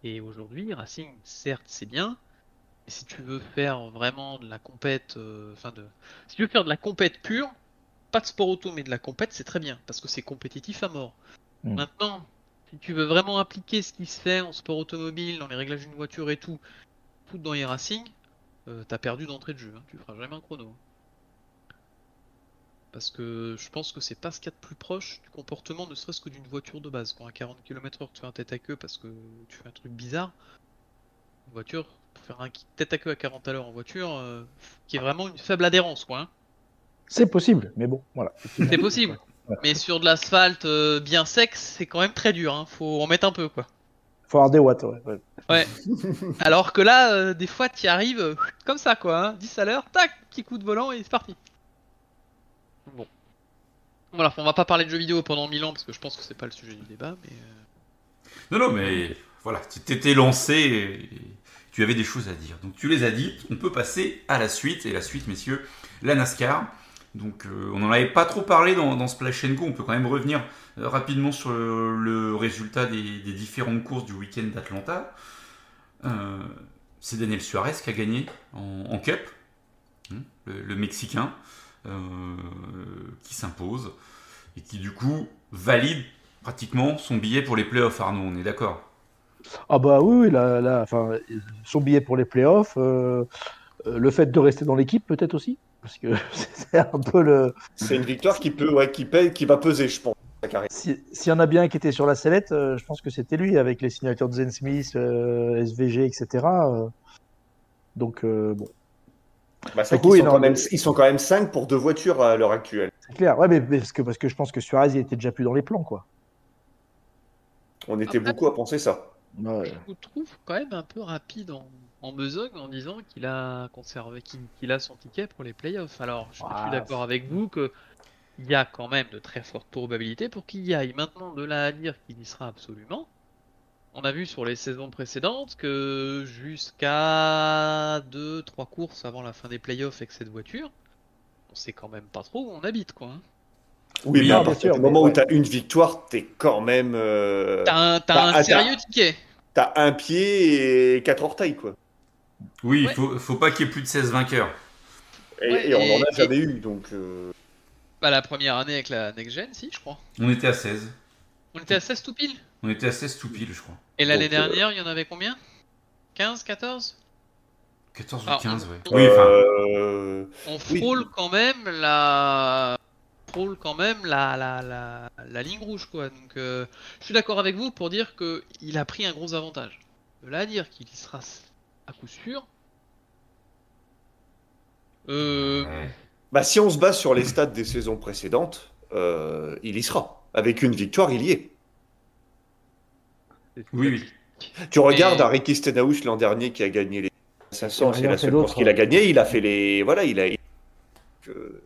D: Et aujourd'hui, Racing, certes, c'est bien, mais si tu veux faire vraiment de la compète, euh, enfin de, si tu veux faire de la compète pure, pas de sport auto, mais de la compète, c'est très bien parce que c'est compétitif à mort.
B: Mm.
D: Maintenant, si tu veux vraiment appliquer ce qui se fait en sport automobile, dans les réglages d'une voiture et tout, tout dans les Racing, euh, t'as perdu d'entrée de jeu, hein, tu feras jamais un chrono. Parce que je pense que c'est pas ce qu'il y a de plus proche du comportement, ne serait-ce que d'une voiture de base. Quand à 40 km/h tu fais un tête à queue parce que tu fais un truc bizarre, une voiture, pour faire un tête à queue à 40 à l'heure en voiture, euh, qui est vraiment une faible adhérence, quoi. hein.
B: C'est possible, mais bon, voilà.
D: C'est possible. [laughs] Mais sur de l'asphalte euh, bien sec, c'est quand même très dur, hein. faut en mettre un peu, quoi.
B: Faut avoir des watts, ouais. ouais.
D: Ouais. [laughs] Alors que là, euh, des fois, tu arrives euh, comme ça, quoi. hein. 10 à l'heure, tac, petit coup de volant et c'est parti. Bon. Voilà, on va pas parler de jeux vidéo pendant 1000 ans parce que je pense que c'est pas le sujet du débat, mais. euh,
A: Non, non, mais voilà, tu t'étais lancé et tu avais des choses à dire. Donc tu les as dites, on peut passer à la suite. Et la suite, messieurs, la NASCAR. Donc euh, on n'en avait pas trop parlé dans, dans Splash Go, on peut quand même revenir euh, rapidement sur le, résultat des, différentes courses du week-end d'Atlanta. Euh, c'est Daniel Suarez qui a gagné en, Cup, hein, le, Mexicain, qui s'impose et qui du coup valide pratiquement son billet pour les playoffs, Arnaud, on est d'accord?
B: Ah bah oui, son billet pour les playoffs, le fait de rester dans l'équipe peut-être aussi? Parce que [laughs] c'est un peu le.
C: C'est une victoire qui peut, ouais, qui paye, qui va peser, je pense. carrière.
B: Si- S'il y en a bien qui était sur la sellette, euh, je pense que c'était lui avec les signatures de Zen Smith, euh, SVG, etc. euh. Donc, euh, bon,
C: Bah, c'est
B: Donc oui,
C: sont,
B: non,
C: quand même, ils sont quand même 5 pour deux voitures à l'heure actuelle.
B: c'est clair. Ouais, mais, mais parce, que, parce que je pense que Suarez, il était déjà plus dans les plans, quoi.
C: On était
D: Après-
C: beaucoup à penser ça.
B: Ouais.
D: Je vous trouve quand même un peu rapide en, en besogne en disant qu'il a conservé, qu'il a son ticket pour les playoffs. Alors, je, suis d'accord avec vous que il y a quand même de très fortes probabilités pour qu'il y aille. Maintenant, de là à dire qu'il y sera absolument. On a vu sur les saisons précédentes que jusqu'à 2-3 courses avant la fin des playoffs avec cette voiture, on sait quand même pas trop où on habite quoi. hein.
C: Oui,
A: Oui,
C: mais à
A: bien
C: partir
B: sûr,
C: du moment
B: ouais.
C: où tu as une victoire, tu es quand même. euh,
D: T'as un,
C: bah,
D: un sérieux ticket.
C: T'as un pied et quatre orteils, quoi.
A: Oui, il
D: Ouais.
A: faut, faut pas qu'il y ait plus de 16 vainqueurs.
C: Et,
D: Ouais,
C: et on en a
D: et-
C: jamais eu, donc. euh,
D: Bah, la première année avec la Next Gen, si, je crois.
A: On était à 16.
D: On était à 16 tout pile.
A: On était à 16 tout pile, je crois.
D: Et l'année
C: euh,
D: dernière, il y en avait combien? 15, 14
A: 14 ou
D: Ah,
A: 15, ouais.
D: on-
A: Oui, enfin,
C: euh,
D: On
C: Oui.
D: frôle quand même la frôle quand même la, la, la, la ligne rouge quoi. Donc euh, je suis d'accord avec vous pour dire que il a pris un gros avantage. De là à dire qu'il y sera à coup sûr. Euh.
C: Bah, si on se base sur les stats des saisons précédentes, euh, il y sera. Avec une victoire, il y est.
A: Oui, oui.
C: Tu regardes à Ricky Stenhouse l'an dernier qui a gagné les 500, c'est la seule course qu'il a gagné. Il a fait les. Voilà, il a. que-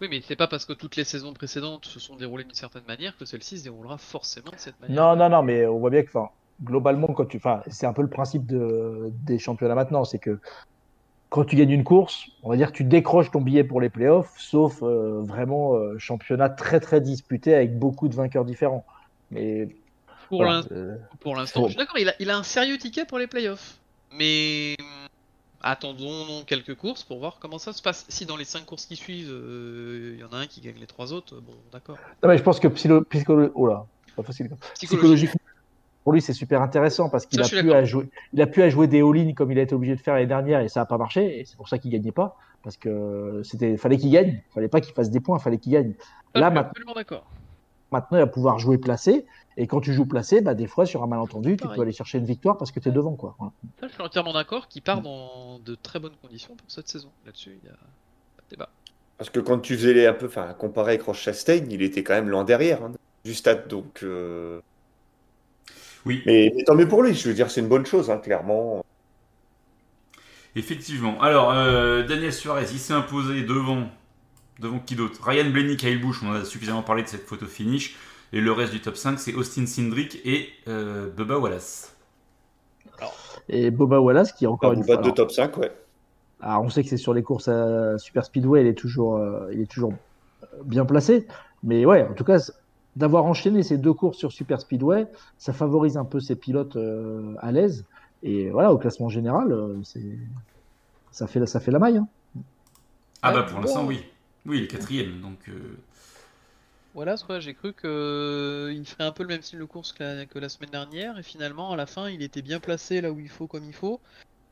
D: Oui, mais c'est pas parce que toutes les saisons précédentes se sont déroulées d'une certaine manière que celle-ci se déroulera forcément de cette manière.
B: Non, non, non, mais on voit bien que, enfin, globalement, quand tu, enfin, c'est un peu le principe de, des championnats maintenant, c'est que quand tu gagnes une course, on va dire que tu décroches ton billet pour les playoffs, sauf euh, vraiment euh, championnat très très disputé avec beaucoup de vainqueurs différents. Mais
D: Pour
B: voilà, euh,
D: l'instant, je suis d'accord, il a, il a un sérieux ticket pour les playoffs. Mais hum, attendons quelques courses pour voir comment ça se passe. Si dans les 5 courses qui suivent, il y en a un qui gagne les 3 autres, bon, d'accord.
B: non, mais je pense que psylo, psycholo- oh là, pas facile. Psychologiquement, pour lui, c'est super intéressant parce qu'il a pu à jouer, il a pu à jouer des all-in comme il a été obligé de faire l'année dernière et ça n'a pas marché et c'est pour ça qu'il gagnait pas parce que c'était, fallait qu'il gagne, fallait pas qu'il fasse des points, fallait qu'il gagne. Là, maintenant,
D: absolument d'accord.
B: Maintenant, il va pouvoir jouer placé. Et quand tu joues placé, bah, des fois, sur un malentendu, tu peux aller chercher une victoire parce que tu es devant. Quoi. Voilà.
D: Ça, je suis entièrement d'accord qu'il part dans de très bonnes conditions pour cette saison. Là-dessus, il y a pas de débat.
C: Parce que quand tu faisais les un peu, enfin, comparé avec Roche Chastain, il était quand même loin derrière hein, du stade, donc. euh,
A: Oui,
C: Mais, mais tant mieux pour lui. Je veux dire, c'est une bonne chose, hein, clairement.
A: effectivement. Alors, euh, Daniel Suarez, il s'est imposé devant, devant qui d'autre? Ryan Blaney, Kyle Busch, on a suffisamment parlé de cette photo finish. Et le reste du top 5, c'est Austin Cindric et euh, Bubba Wallace.
B: Et Boba Wallace, qui est encore
C: Pas
B: une fois.
C: de
B: alors,
C: top 5, ouais.
B: alors, on sait que c'est sur les courses à Super Speedway, il est toujours, euh, il est toujours bien placé. Mais ouais, en tout cas, d'avoir enchaîné ces deux courses sur Super Speedway, ça favorise un peu ses pilotes euh, à l'aise. Et voilà, au classement général, euh, ça fait, ça fait la maille. hein.
A: Ah
D: Ouais,
A: bah pour l'instant, oui. Oui, il est quatrième, donc... euh,
D: Voilà, quoi, j'ai cru qu'il ferait un peu le même style de course que la, que la semaine dernière, et finalement, à la fin, il était bien placé là où il faut, comme il faut.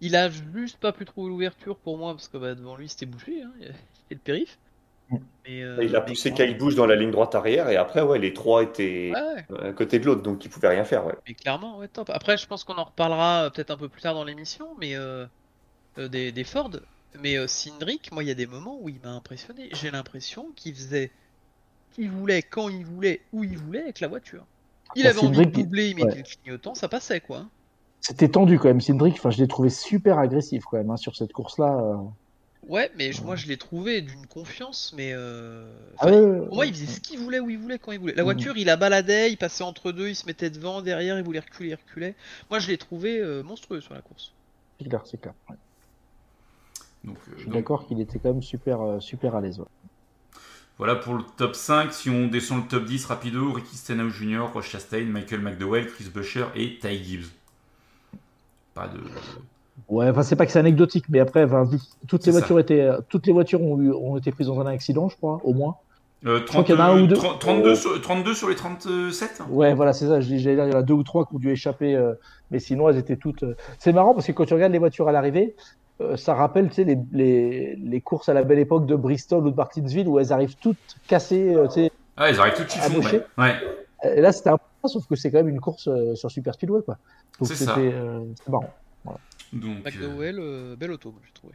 D: Il a juste pas pu trouver l'ouverture pour moi, parce que bah, devant lui, c'était bouché, hein, [laughs] c'était le périph. Mais, euh,
C: Il a poussé Kyle Busch dans la ligne droite arrière, et après, ouais, les trois étaient
D: Ouais, ouais,
C: à côté de l'autre, donc ils pouvaient rien faire, ouais.
D: mais clairement, ouais, top. Après, je pense qu'on en reparlera euh, peut-être un peu plus tard dans l'émission, mais euh, euh, des, des Ford. Mais euh, Cindric, moi, il y a des moments où il m'a impressionné. J'ai l'impression qu'il faisait, qu'il voulait, quand il voulait, où il voulait avec la voiture. Il
B: Ah,
D: avait envie de
B: Cindric,
D: doubler, il mettait
B: ouais.
D: le clignotant, ça passait quoi.
B: C'était tendu quand même, Cindric. Enfin, je l'ai trouvé super agressif quand même hein, sur cette course-là.
D: Ouais, mais je- moi je l'ai trouvé d'une confiance, mais euh...
B: Ah ouais, ouais,
D: pour moi il faisait ce qu'il voulait, où il voulait, quand il voulait. La
B: Mhm.
D: voiture, il la baladait, il passait entre deux, il se mettait devant, derrière, il voulait reculer, il reculait. Moi je l'ai trouvé euh, monstrueux sur la course.
B: C'est clair, c'est clair. Ouais.
A: donc, euh,
B: Je suis
A: donc,
B: d'accord qu'il était quand même super, euh, super à l'aise. ouais.
A: Voilà pour le top 5. Si on descend le top 10 rapido, Ricky Stenhouse Jr., Roche Chastain, Michael McDowell, Chris Buescher et Ty Gibbs. Pas de...
B: Ouais, enfin, c'est pas que c'est anecdotique, mais après, enfin, toutes les voitures étaient, euh, toutes les voitures ont, eu, ont été prises dans un accident, je crois, au moins.
A: Euh,
B: crois qu'il y en a un ou deux.
A: 30 32, sur, 32 sur les 37
B: Ouais, voilà, c'est ça. J'allais dire, il y en a deux ou trois qui ont dû échapper, euh, mais sinon, elles étaient toutes. euh, C'est marrant parce que quand tu regardes les voitures à l'arrivée, euh, ça rappelle tu sais, les, les, les courses à la belle époque de Bristol ou de Martinsville où elles arrivent toutes cassées. tu sais.
A: Ah, ils arrivent tout de chiffon,
B: Amoché.
A: ouais. ouais.
B: Et là, c'était un peu sauf que c'est quand même une course sur Super Speedway. Quoi. Donc
A: C'est
B: c'était
A: ça.
B: Euh, marrant.
A: Donc, euh,
D: McDowell, euh, belle auto, moi, j'ai trouvé.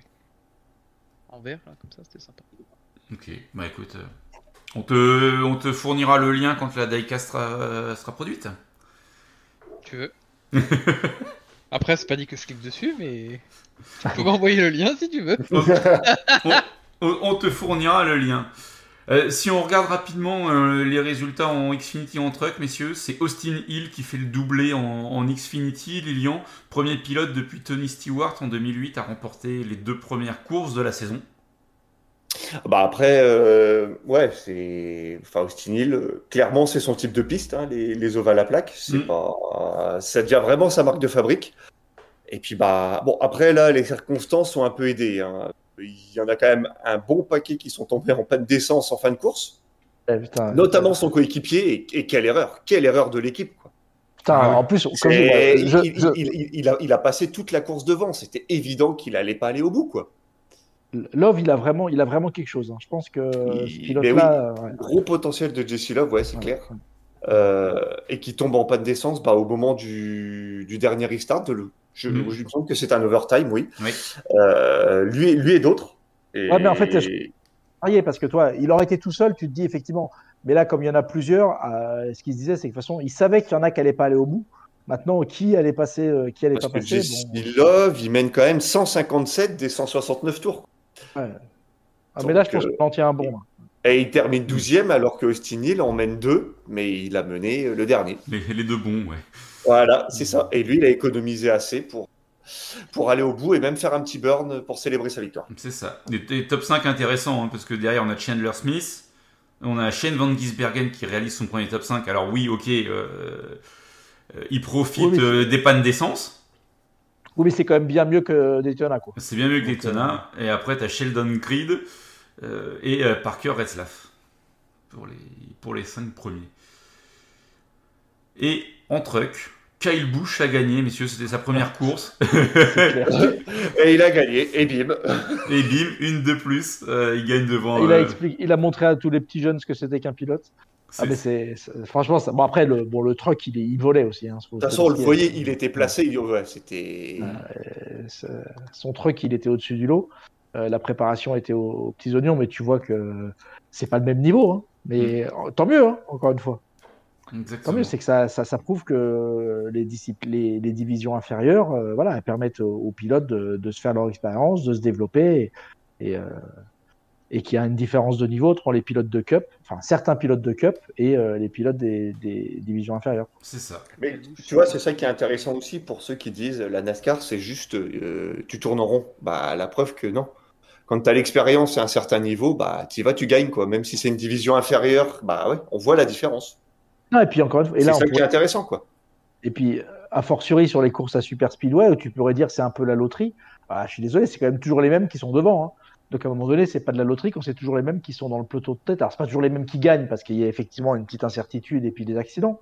D: En vert, là, comme ça, c'était sympa.
A: ok, bah écoute, euh, on te, on te fournira le lien quand la diecast sera, euh, sera produite.
D: Tu veux [laughs] Après, c'est pas dit que je clique dessus, mais tu peux m'envoyer le lien si tu veux. [laughs]
A: On, on te fournira le lien. Euh, si on regarde rapidement euh, les résultats en Xfinity en truck, messieurs, c'est Austin Hill qui fait le doublé en, en Xfinity. Lilian, premier pilote depuis Tony Stewart en 2008, a remporté les deux premières courses de la saison.
C: Bah après, euh, ouais, c'est. Enfin, Austin Hill, clairement, c'est son type de piste, hein, les, les ovales à plaque. C'est
A: Mm.
C: pas. Ça devient vraiment sa marque de fabrique. Et puis, bah, bon, après, là, les circonstances sont un peu aidées. hein. Il y en a quand même un bon paquet qui sont tombés en panne d'essence en fin de course,
B: Eh, putain,
C: notamment son coéquipier. Et, et quelle erreur! Quelle erreur de l'équipe,
B: putain,
A: Ah ouais.
B: en plus, comme
C: C'est-
B: je-
C: il,
B: je-
C: il- il- il a, il a passé toute la course devant. C'était évident qu'il allait pas aller au bout, quoi.
B: Love, il a vraiment, il a vraiment quelque chose. hein. Je pense que
C: Il-
B: ce
C: mais
B: pilote-là, ouais.
C: Gros potentiel de Jesse Love, ouais, c'est
B: Ouais.
C: clair. Euh, et qui tombe en panne d'essence bah, au moment du, du dernier restart. De le, je, je me semble que c'est un overtime, oui.
A: Oui.
C: Euh, lui, et- lui et d'autres. Et-
B: Ouais, mais en fait, varié parce que toi, il aurait été tout seul, tu te dis effectivement. Mais là, comme il y en a plusieurs, euh, ce qu'il se disait, c'est que de toute façon, il savait qu'il y en a qui n'allaient pas aller au bout. Maintenant, qui allait passer, euh, qui allait
C: parce
B: pas
C: que
B: passer bon,
C: Love, il mène quand même 157 des 169 tours.
B: ouais. Ah, Mais là, je pense
C: euh,
B: qu'on en tient un bon. hein.
C: Et il termine 12e alors que Austin Hill en mène deux, mais il a mené le dernier.
A: Les, les deux bons, ouais.
C: Voilà, c'est ça. Et lui, il a économisé assez pour, pour aller au bout et même faire un petit burn pour célébrer sa victoire.
A: C'est ça. Des, des top 5 intéressants, hein, parce que derrière, on a Chandler Smith, on a Shane Van Gisbergen qui réalise son premier top 5. Alors oui, ok, euh, euh, il profite
B: Oui,
A: euh, des pannes d'essence.
B: Oui, mais c'est quand même bien mieux que Daytona, quoi.
A: C'est bien mieux que Daytona. Et après, tu as Sheldon Creed euh, et euh, Parker Retzlaff pour les, pour les 5 premiers. Et en truck, Kyle Busch a gagné, messieurs, c'était sa première course. [laughs]
B: C'est clair.
C: Et il a gagné, et bim. [laughs]
A: et bim, une de plus, euh, il gagne devant.
B: il, a
A: euh,
B: expliqué, il a montré à tous les petits jeunes ce que c'était qu'un pilote. Ah,
A: c'est-
B: mais c'est, c'est- franchement, ça... bon, après, le, bon, le truck, il, est- il volait aussi. Hein,
C: De toute façon, on le voyait, il était placé. Il... Ouais, c'était.
B: Euh, son truck, il était au-dessus du lot. Euh, la préparation était aux, aux petits oignons, mais tu vois que c'est pas le même niveau. hein. Mais euh, tant mieux, hein, encore une fois. Tant mieux, c'est que ça, ça, ça prouve que les, les, les divisions inférieures, euh, voilà, permettent aux, aux pilotes de, de se faire leur expérience, de se développer, et, et, euh, et qu'il y a une différence de niveau entre les pilotes de Cup, enfin certains pilotes de Cup et euh, les pilotes des, des divisions inférieures.
A: C'est ça.
C: Mais tu vois, c'est ça qui est intéressant aussi pour ceux qui disent la NASCAR, c'est juste euh, tu tournes en rond. Bah, la preuve que non. Quand tu as l'expérience et un certain niveau, bah, tu y vas, tu gagnes, quoi. Même si c'est une division inférieure, bah ouais, on voit la différence.
B: Non, et puis encore une fois,
C: C'est ça qui est intéressant, quoi.
B: Et puis, a fortiori sur les courses à Super Speedway, où tu pourrais dire c'est un peu la loterie. Ah, je suis désolé, c'est quand même toujours les mêmes qui sont devant. hein. Donc à un moment donné, c'est pas de la loterie quand c'est toujours les mêmes qui sont dans le peloton de tête. Alors c'est pas toujours les mêmes qui gagnent parce qu'il y a effectivement une petite incertitude et puis des accidents.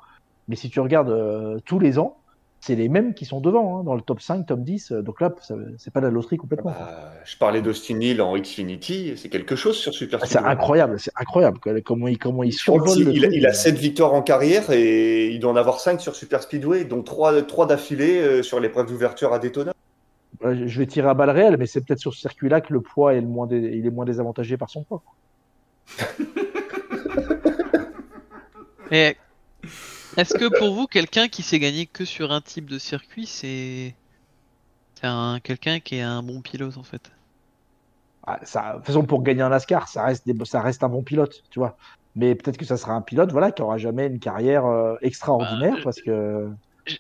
B: Mais si tu regardes euh, tous les ans, c'est les mêmes qui sont devant hein, dans le top 5, top 10. Donc là, c'est pas de la loterie complètement.
C: Bah, je parlais d'Austin Hill en Xfinity, c'est quelque chose sur Super
B: Ah, c'est incroyable, c'est incroyable comment il comment il survole
C: il, a-
B: truc.
C: il a 7 victoires en carrière et il doit en avoir 5 sur Super Speedway, dont 3, d'affilée euh, sur l'épreuve d'ouverture à Daytona.
B: Je vais tirer à balles réelles, mais c'est peut-être sur ce circuit-là que le poids est le moins dé- il est moins désavantagé par son poids. [laughs]
D: Et est-ce que pour vous, quelqu'un qui s'est gagné que sur un type de circuit, c'est un quelqu'un qui est un bon pilote en fait?
B: Ah, ça, de toute façon, pour gagner un NASCAR, ça reste, des- ça reste un bon pilote, tu vois. Mais peut-être que ça sera un pilote, voilà, qui aura jamais une carrière euh, extraordinaire,
D: Bah,
B: parce que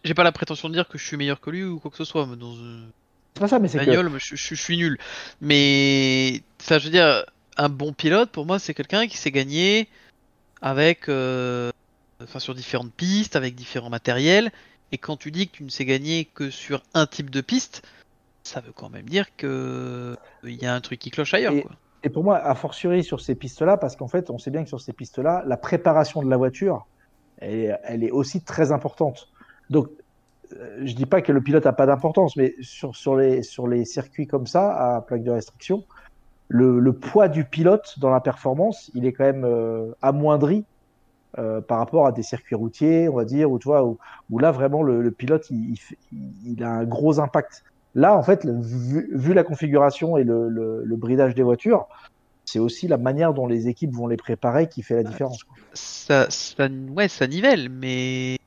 D: J'ai pas la prétention de dire que je suis meilleur que lui ou quoi que ce soit, mais dans une
B: c'est pas ça, mais c'est que
D: je- je suis nul. Mais ça, je veux dire, un bon pilote pour moi, c'est quelqu'un qui s'est gagné avec, euh, enfin, sur différentes pistes, avec différents matériels. Et quand tu dis que tu ne sais gagner que sur un type de piste, ça veut quand même dire que il y a un truc qui cloche ailleurs.
B: Et-
D: Quoi.
B: Et pour moi, a fortiori sur ces pistes-là, parce qu'en fait, on sait bien que sur ces pistes-là, la préparation de la voiture, elle est, elle est aussi très importante. Donc, je dis pas que le pilote a pas d'importance, mais sur, sur, les, sur les circuits comme ça, à plaque de restriction, le, le poids du pilote dans la performance, il est quand même euh, amoindri euh, par rapport à des circuits routiers, on va dire, où, tu vois, où, où là vraiment le, le pilote il, il, fait- il a un gros impact. Là, en fait, le- vu, vu la configuration et le, bridage des voitures, c'est aussi la manière dont les équipes vont les préparer qui fait la différence. quoi.
D: ça, ça, ouais, ça nivelle, mais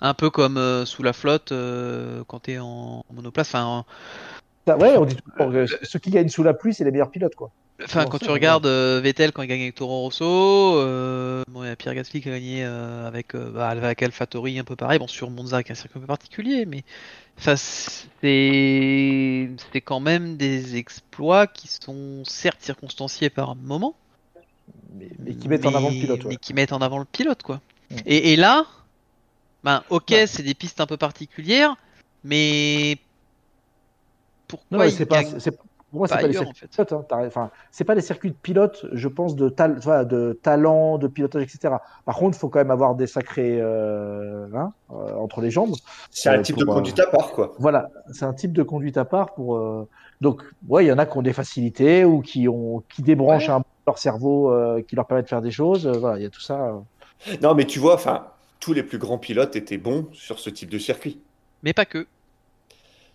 D: un peu comme euh, sous la flotte euh, quand en monoplace. Enfin, en-
B: Ça, ouais, on dit toujours que ceux qui gagnent sous la pluie, c'est les meilleurs pilotes, quoi.
D: enfin quand
B: ça,
D: tu regardes euh, Vettel quand il gagne avec Toro Rosso, euh, bon, il y a Pierre Gasly qui a gagné euh, avec, euh, bah, avec AlphaTauri un peu pareil, bon sur Monza avec un circuit un peu particulier, mais enfin, c'est c'est quand même des exploits qui sont certes circonstanciés par moment,
B: Mais, mais qui mettent en avant le pilote.
D: mais
B: ouais.
D: qui mettent en avant le pilote, quoi.
B: Mm.
D: Et, et là, ben, ok,
B: Ouais.
D: c'est des pistes un peu particulières, mais pourquoi
B: Non, c'est pas, pour moi, c'est
D: pas
B: pas les circuits
D: en fait
B: hein, t'as- Enfin, c'est pas les circuits de pilote, je pense, de, de talent, de pilotage, etc. Par contre, il faut quand même avoir des sacrés euh, hein, euh, entre les jambes.
C: C'est un
B: Euh,
C: type de conduite à part, quoi.
B: Voilà, c'est un type de conduite à part pour. euh, Donc, ouais, il y en a qui ont des facilités ou qui ont qui débranchent
D: Ouais.
B: un peu leur cerveau, euh, qui leur permet de faire des choses. euh, voilà, il y a tout ça. euh.
C: Non, mais tu vois, enfin, tous les plus grands pilotes étaient bons sur ce type de circuit.
D: Mais pas que.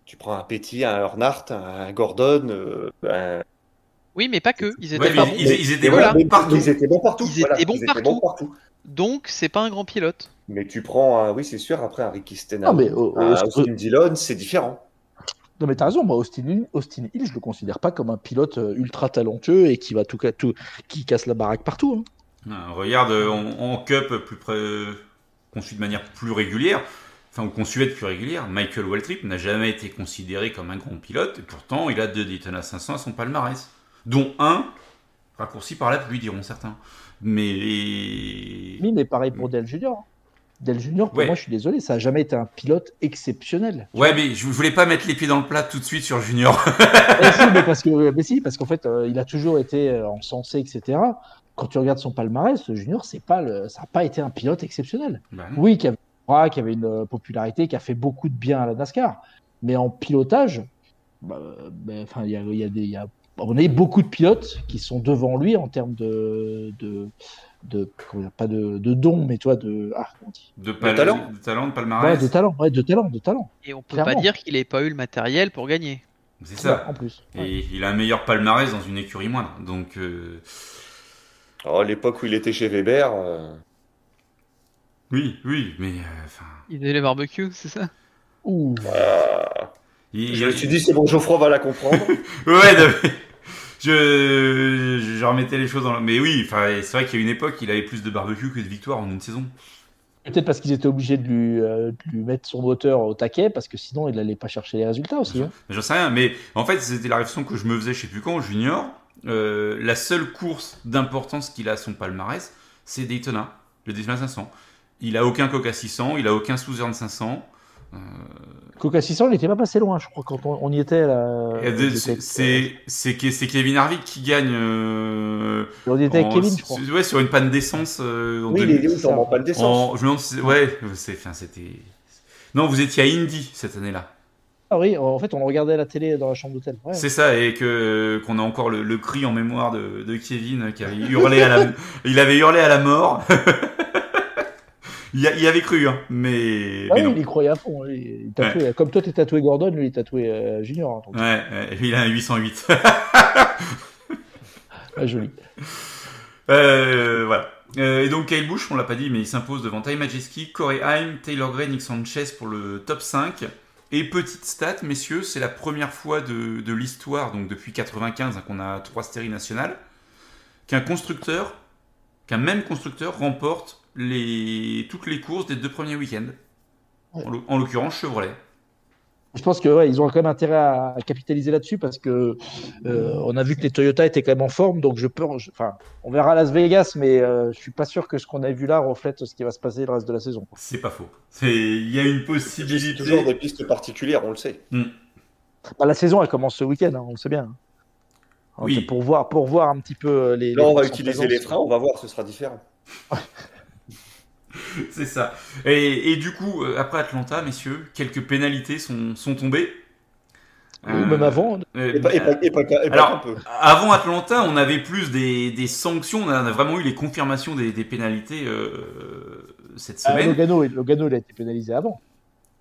C: Tu prends un Petit, un Earnhardt, un Gordon, euh, un-
D: Oui, mais pas que. Ils étaient
A: Ouais, mais
D: pas
A: ils-
D: bons.
A: ils, ils étaient
C: Et
A: bons
C: voilà, mais-
A: partout.
C: Ils étaient bons partout.
D: Ils
C: voilà,
D: étaient bons
C: ils
D: partout.
C: partout.
D: Donc, c'est pas un grand pilote.
C: Mais tu prends, un, oui, c'est sûr, après un Ricky Stenhouse,
B: Non, mais au-
C: un
B: au-
C: Austin Dillon, c'est différent.
B: Non, mais t'as raison, moi, Austin Hill, Austin Hill, je le considère pas comme un pilote euh, ultra talentueux et qui va tout, tout qui casse la baraque partout. hein.
A: Ah, Regarde, euh, en, en Cup, plus près, qu'on suit de manière plus régulière, enfin, ou qu'on suivait de plus régulière, Michael Waltrip n'a jamais été considéré comme un grand pilote, et pourtant, il a deux Daytona 500 à son palmarès, dont un raccourci par la pluie, diront certains. Mais.
B: Oui, mais pareil pour Del Junior. Del Junior, pour
A: Ouais.
B: moi, je suis désolé, ça a jamais été un pilote exceptionnel.
A: Ouais, mais je voulais pas mettre les pieds dans le plat tout de suite sur Junior.
B: mais [laughs] si, mais parce que, mais si, parce qu'en fait, euh, il a toujours été euh, encensé, etc. Quand tu regardes son palmarès, ce Junior, c'est pas le, ça n'a pas été un pilote exceptionnel.
A: Bah.
B: Oui, qui avait, qui avait une euh, popularité, qui a fait beaucoup de bien à la NASCAR, mais en pilotage, bah, enfin, il y a, y a des, il y a, on a beaucoup de pilotes qui sont devant lui en termes de, de, de comment dire, pas de, de dons, mais toi, de, ah, comment on dit?
A: De, pal-
C: talent.
A: de talent, de
B: Ouais,
A: palmarès.
B: de talent, ouais, de talent, de talent.
D: Et on peut
B: Clairement.
D: pas dire qu'il ait pas eu le matériel pour gagner.
A: C'est
B: Ouais,
A: ça.
B: en plus. Ouais.
A: Et il a un meilleur palmarès dans une écurie moindre. Donc. euh,
C: Alors, à l'époque où il était chez Weber, euh,
A: Oui, oui, mais. euh, Enfin.
D: Il faisait les barbecues, c'est ça?
B: Ouh.
A: il-
C: je me suis dit, c'est bon, Geoffroy va la comprendre. [laughs]
A: Ouais, non, mais je, je, je remettais les choses dans. le- Mais oui, enfin, c'est vrai qu'il y a une époque, il avait plus de barbecue que de victoires en une saison.
B: Peut-être parce qu'ils étaient obligés de lui, euh, de lui mettre son moteur au taquet, parce que sinon il n'allait pas chercher les résultats aussi. hein.
A: J'en sais rien, mais en fait, c'était la réflexion que je me faisais, je sais plus quand, junior. Euh, la seule course d'importance qu'il a à son palmarès, c'est Daytona, le Daytona 500. Il a aucun Coca 600, il a aucun Southern 500. Euh,
B: Coca 600, il n'était pas passé loin, je crois, quand on, on y était. Là,
A: c'est- c'est c'est Ke- c'est Kevin Harvick qui gagne. euh,
B: on y était avec
A: en-
B: Kevin, je crois.
A: Ouais, sur une panne d'essence. euh, en
C: Oui, il
A: 2000.
C: est t'en pas le d'essence.
A: En- je me demande si- ouais, c'était. Non, vous étiez à Indy cette année-là.
B: Ah oui, en fait, on le regardait à la télé dans la chambre d'hôtel. Ouais.
A: C'est ça, et que qu'on a encore le, le cri en mémoire de, de Kevin qui avait hurlé à la, [laughs] il avait hurlé à la mort. [laughs] il, y avait cru, hein, mais,
B: Ah
A: mais
B: oui,
A: non.
B: il y croyait à fond. Il Comme toi, tu es tatoué Gordon, lui, il est tatoué euh, Junior. hein,
A: Ouais, ouais, il a un 808.
B: ouais, [laughs] joli.
A: Euh, voilà. Euh, et donc Kyle Busch, on l'a pas dit, mais il s'impose devant Ty Majeski, Corey Haim, Taylor Gray, Nick Sanchez pour le top 5. Et petite stat, messieurs, c'est la première fois de, de l'histoire, donc depuis 95 hein, qu'on a trois séries nationales, qu'un constructeur, qu'un même constructeur remporte les, toutes les courses des deux premiers week-ends. En l'oc- En l'occurrence Chevrolet.
B: Je pense que ouais, ils ont quand même intérêt à, à capitaliser là-dessus parce que euh, on a vu que les Toyota étaient quand même en forme, donc je peux, je- enfin, on verra à Las Vegas, mais euh, je suis pas sûr que ce qu'on a vu là reflète ce qui va se passer le reste de la saison.
A: C'est pas faux. C'est- Il y a une
C: C'est
A: possibilité.
C: toujours des pistes particulières, on le sait.
B: Bah, la saison, elle commence ce week-end, hein, on le sait bien.
A: Oui.
B: Pour voir, pour voir un petit peu euh, les.
C: Là, on va utiliser
B: présence.
C: les freins, on va voir, ce sera différent. [laughs] [laughs]
A: C'est ça. Et, et du coup, euh, après Atlanta, messieurs, quelques pénalités sont, sont tombées.
B: Ou même avant.
A: euh,
C: Et pas, et pas- et pas- et pas
A: Alors,
C: peu.
A: Avant Atlanta, on avait plus des, des sanctions, on a vraiment eu les confirmations des, des pénalités euh, cette
B: Ah,
A: semaine.
B: Logano, Logano, il a été pénalisé avant.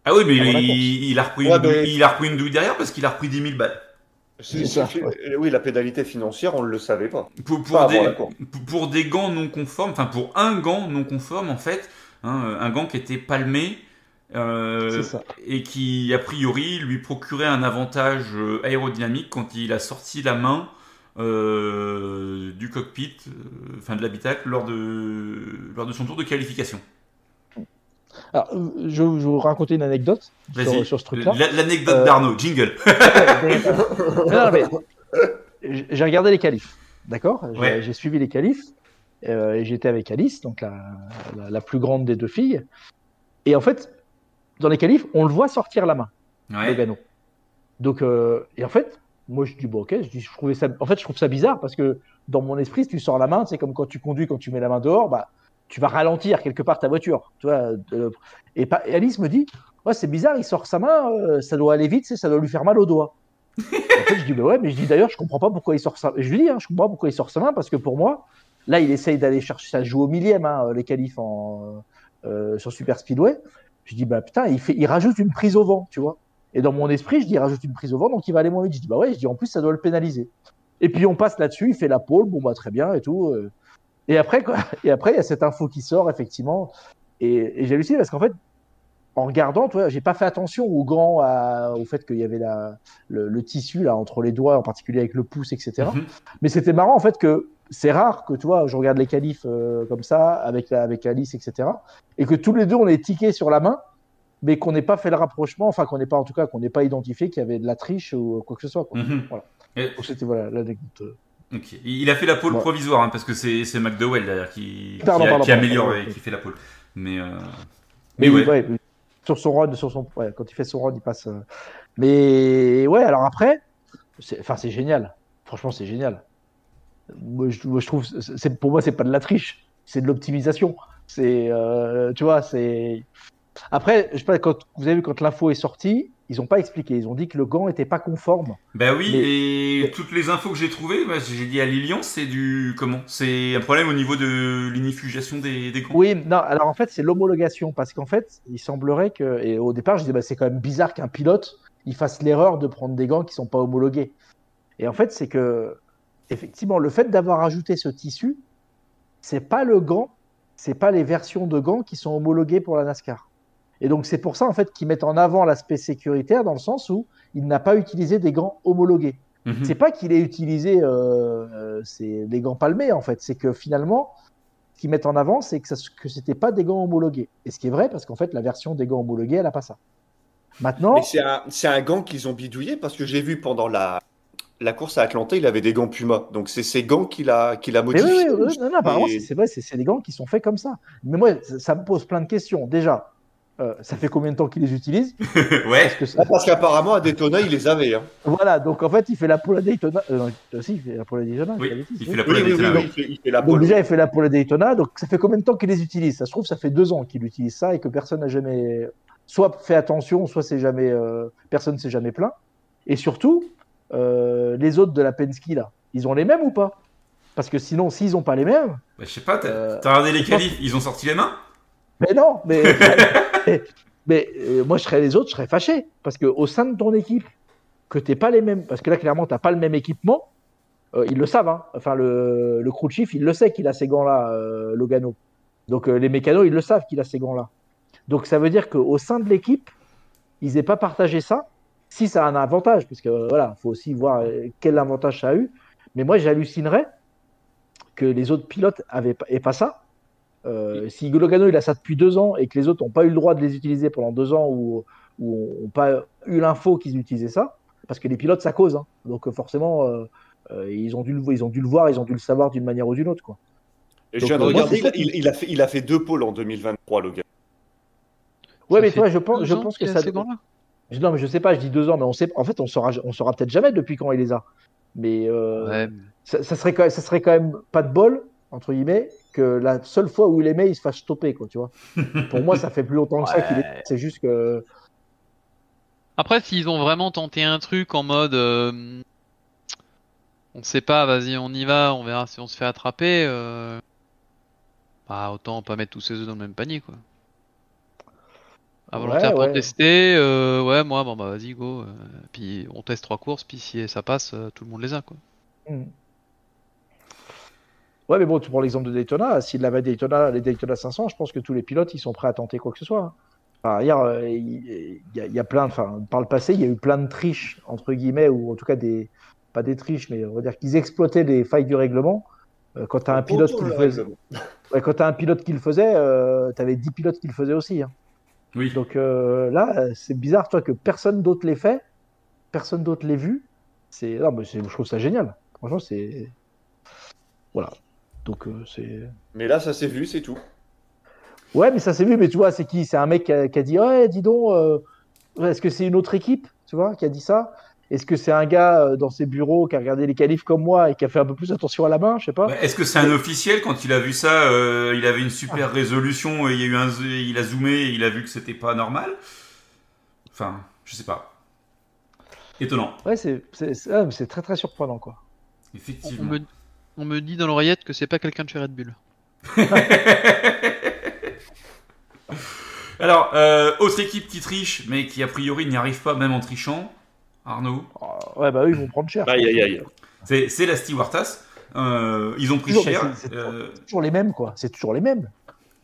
A: Ah oui, mais il, a repris
C: Ouais,
A: une,
C: mais-
A: il a repris une douille derrière parce qu'il a repris 10 000 balles.
C: C'est-
B: c'est ça,
C: c'est-
B: ouais.
C: euh, Oui, la pénalité financière, on ne le savait pas.
A: Pour, pour
C: Pas
A: des, pour- gants non conformes, enfin pour un gant non conforme en fait, hein, un gant qui était palmé euh, et qui a priori lui procurait un avantage euh, aérodynamique quand il a sorti la main euh, du cockpit, euh, enfin de l'habitacle lors de, lors de son tour de qualification.
B: Alors, euh, je, je vais vous raconter une anecdote sur, sur ce truc-là.
A: La- l'anecdote
B: Euh,
A: d'Arnaud, jingle. [laughs]
B: non, mais j'ai regardé les qualifs, d'accord? J'ai
A: Ouais.
B: suivi les qualifs euh, et j'étais avec Alice, donc la, la, la plus grande des deux filles. Et en fait, dans les qualifs, on le voit sortir la main,
A: Ouais.
B: Logano. Donc, euh, et en fait, moi je dis bon ok, je dis je trouvais ça, en fait je trouve ça bizarre parce que dans mon esprit, si tu sors la main, c'est comme quand tu conduis, quand tu mets la main dehors, bah tu vas ralentir quelque part ta voiture, et, Alice me dit ouais c'est bizarre, il sort sa main, euh, ça doit aller vite, ça doit lui faire mal au doigt. Je dis, bah ouais, mais je dis d'ailleurs, je comprends pas pourquoi il sort sa Je lui dis, hein, je comprends pas pourquoi il sort sa main, parce que pour moi, là, il essaye d'aller chercher, ça joue au millième, hein, les qualifs en, euh, sur Super Speedway. Je dis, bah putain, il, fait, il rajoute une prise au vent, tu vois. Et dans mon esprit, je dis, il rajoute une prise au vent, donc il va aller moins vite. Je dis, bah ouais, je dis, en plus, ça doit le pénaliser. Et puis on passe là-dessus, il fait la pole, bon, bah très bien et tout. euh. Et après, quoi, et après, il y a cette info qui sort, effectivement. Et, et j'ai halluciné parce qu'en fait, en regardant, tu vois, j'ai pas fait attention au gant, à- au fait qu'il y avait la, le, le tissu là entre les doigts, en particulier avec le pouce, etc.
A: Mhm.
B: Mais c'était marrant en fait que c'est rare que tu vois, je regarde les qualifs euh, comme ça avec la, avec Alice, etc. Et que tous les deux on est tiqués sur la main, mais qu'on n'ait pas fait le rapprochement, enfin qu'on n'ait pas en tout cas qu'on n'ait pas identifié qu'il y avait de la triche ou quoi que ce soit. Quoi.
A: Mhm.
B: Voilà.
A: Et-
B: c'était voilà l'anecdote.
A: Il a fait la pole
B: Ouais.
A: provisoire hein, parce que c'est c'est McDowell derrière qui, qui,
B: Pardon,
A: a-
B: pardon,
A: qui
B: pardon,
A: améliore et qui fait la pole. Mais, euh,
B: Mais
A: mais
B: oui,
A: ouais.
B: ouais, oui. sur son run, sur son, ouais, quand il fait son run, il passe. euh. Mais ouais, alors après, c'est, enfin, c'est génial. Franchement, c'est génial. Moi, je, moi, je trouve, c'est, pour moi, c'est pas de la triche, c'est de l'optimisation. C'est, euh, tu vois, c'est. Après, je sais pas, quand vous avez vu quand l'info est sortie, ils ont pas expliqué. Ils ont dit que le gant était pas conforme.
A: Bah oui,
B: Mais-
A: et toutes les infos que j'ai trouvées, bah, j'ai dit à Lilian, c'est du comment? C'est un problème au niveau de l'inifugation des, des gants.
B: Oui, non, alors en fait, c'est l'homologation, parce qu'en fait, il semblerait que, et au départ, je disais, bah, c'est quand même bizarre qu'un pilote, il fasse l'erreur de prendre des gants qui sont pas homologués. Et en fait, c'est que, effectivement, le fait d'avoir ajouté ce tissu, c'est pas le gant, c'est pas les versions de gants qui sont homologuées pour la NASCAR. Et donc, c'est pour ça, en fait, qu'ils mettent en avant l'aspect sécuritaire, dans le sens où il n'a pas utilisé des gants homologués.
A: Mhm.
B: C'est pas qu'il ait utilisé euh, euh, c'est des gants palmés en fait, c'est que finalement, ce qu'ils mettent en avant, c'est que, ça, que c'était pas des gants homologués. Et ce qui est vrai, parce qu'en fait, la version des gants homologués, elle a pas ça. Maintenant,
C: c'est un, gant qu'ils ont bidouillé parce que j'ai vu pendant la, la course à Atlanta, il avait des gants Puma. Donc c'est ces gants qu'il a, qu'il a
B: mais oui,
C: modifiés.
B: oui, oui, non, non, apparemment,
C: Et-
B: c'est- vrai, c'est c'est des gants qui sont faits comme ça. Mais moi, ça, ça me pose plein de questions. Déjà, euh, ça fait combien de temps qu'il les utilise [laughs]
A: ouais.
B: Parce que ça-
C: Ah, parce qu'apparemment à Daytona, il les avait. hein.
B: Voilà, donc en fait, il fait la pole à Daytona. Euh, non, euh, si, il fait la pole à Daytona.
A: Oui, il fait la pole à
C: oui, oui,
A: Daytona,
C: oui,
A: oui.
C: il fait, la
B: Donc déjà, il fait la pole à Daytona. Donc ça fait combien de temps qu'il les utilise? Ça se trouve, ça fait deux ans qu'il utilise ça et que personne n'a jamais soit fait attention, soit c'est jamais euh, personne s'est jamais plaint. Et surtout, euh, les autres de la Penske là, ils ont les mêmes ou pas? Parce que sinon, s'ils n'ont pas les mêmes,
A: Bah, je sais pas, t'as
B: Euh,
A: t'as regardé les
B: pense-
A: qualifs, ils ont sorti les mains?
B: Mais non, mais [laughs] mais, mais, euh, moi je serais les autres, je serais fâché parce que au sein de ton équipe, que t'es pas les mêmes, parce que là clairement t'as pas le même équipement. euh, ils le savent, hein. enfin le, le crew chief, il le sait qu'il a ces gants-là, euh, Logano. Donc les mécanos, ils le savent qu'il a ces gants-là. Donc ça veut dire qu'au sein de l'équipe, ils n'aient pas partagé ça. Si ça a un avantage, parce que voilà, faut aussi voir quel avantage ça a eu. Mais moi, j'hallucinerais que les autres pilotes avaient pas, pas ça. Euh, si Logano il a ça depuis deux ans et que les autres n'ont pas eu le droit de les utiliser pendant deux ans ou n'ont pas eu l'info qu'ils utilisaient ça, parce que les pilotes ça cause. hein. Donc forcément, euh, euh, ils, ont dû le, ils ont dû le voir, ils ont dû le savoir d'une manière ou d'une autre. Quoi.
C: Et je viens de
B: moi,
C: regarder, il, il a fait, il a fait deux pôles en 2023, le gars.
B: Ouais,
D: Ça
B: mais toi, je pense, je que ça. Non, mais je sais pas, je dis deux ans, mais on sait. En fait, on saura, on saura peut-être jamais depuis quand il les a. Mais euh,
D: Ouais.
B: ça, ça serait quand même, ça serait quand même pas de bol entre guillemets, que la seule fois où il aimait, il se fasse stopper, quoi, tu vois. [laughs] Pour moi, ça fait plus longtemps que ça qu'il est. C'est juste que.
D: Après, s'ils ont vraiment tenté un truc en mode. euh, on sait pas, vas-y, on y va, on verra si on se fait attraper. euh, Bah, autant pas mettre tous ses œufs dans le même panier, quoi. À
B: Ouais,
D: volontaire pour
B: ouais.
D: tester, euh, ouais, moi, bon, bah, vas-y, go. euh, puis on teste trois courses, puis si ça passe, euh, tout le monde les a, quoi.
B: Hmm. Ouais, mais bon, tu prends l'exemple de Daytona. S'il avait Daytona, les Daytona 500, je pense que tous les pilotes, ils sont prêts à tenter quoi que ce soit. hein. Enfin, hier, euh, il y, a- il y a plein, enfin, par le passé, il y a eu plein de triches, entre guillemets, ou en tout cas des, pas des triches, mais on va dire qu'ils exploitaient les failles du règlement. Euh, quand tu as un pilote qui le faisait, [laughs] ouais, quand t'as un pilote qui le faisait, tu avais 10 pilotes qui le faisaient aussi. hein.
A: Oui.
B: Donc euh, là, euh, c'est bizarre, toi, que personne d'autre l'ait fait, personne d'autre l'ait vu. C'est, non, mais c'est- je trouve ça génial. Franchement, c'est, voilà. Donc euh, c'est.
C: Mais là, ça s'est vu, c'est tout.
B: Ouais, mais ça s'est vu, mais tu vois, c'est qui? C'est un mec qui a, qui a dit Ouais, dis donc, euh, est-ce que c'est une autre équipe, tu vois, qui a dit ça Est-ce que c'est un gars euh, dans ses bureaux qui a regardé les qualifs comme moi et qui a fait un peu plus attention à la main? Je sais pas.
A: Bah, Est-ce que c'est un officiel? Quand il a vu ça euh, Il avait une super résolution, et il y a eu un, il a zoomé, et il a vu que c'était pas normal. Enfin, je sais pas. Étonnant,
B: Ouais, c'est ah, très très surprenant, quoi.
D: On
A: effectivement.
D: me, on me dit dans l'oreillette que c'est pas quelqu'un de chez Red Bull. [laughs]
A: Alors, euh, autre équipe qui triche, mais qui a priori n'y arrive pas même en trichant. Arnaud,
B: Oh, ouais, bah eux, ils vont prendre cher.
C: Aïe, aïe, aïe.
A: c'est c'est la Stewartas. Euh, ils ont pris
B: Toujours,
A: cher.
B: c'est-
A: euh,
B: toujours les mêmes, quoi. C'est toujours les mêmes.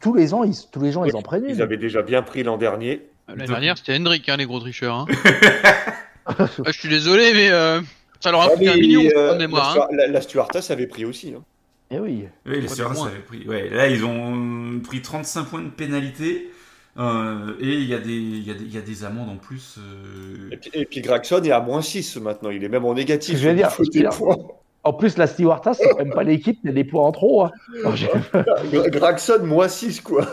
B: Tous les ans, ils, tous les gens, ils en prennent.
C: Ils avaient déjà bien pris l'an dernier.
D: L'année dernière, c'était Hendrick, hein, les gros tricheurs. Hein. Ouais, [laughs] je suis désolé, mais euh, ça leur a
C: Ah,
D: coûté un million
C: euh,
D: de mémoire.
C: la,
D: hein.
C: La, la Stuartas avait pris aussi. hein.
B: Eh oui.
A: Oui, les
D: moins.
A: avaient pris. Ouais, là, ils ont pris 35 points de pénalité. euh, et il y, a des- il y, a des- il y a des amendes en plus. euh,
C: Et puis, et puis Gragson est à moins 6 maintenant. Il est même en négatif.
B: Je veux dire. En plus, la Stewartas, c'est quand même pas l'équipe, il y a des points en trop. hein. Alors, j'ai-
C: Gra- Gragson, moins 6, quoi.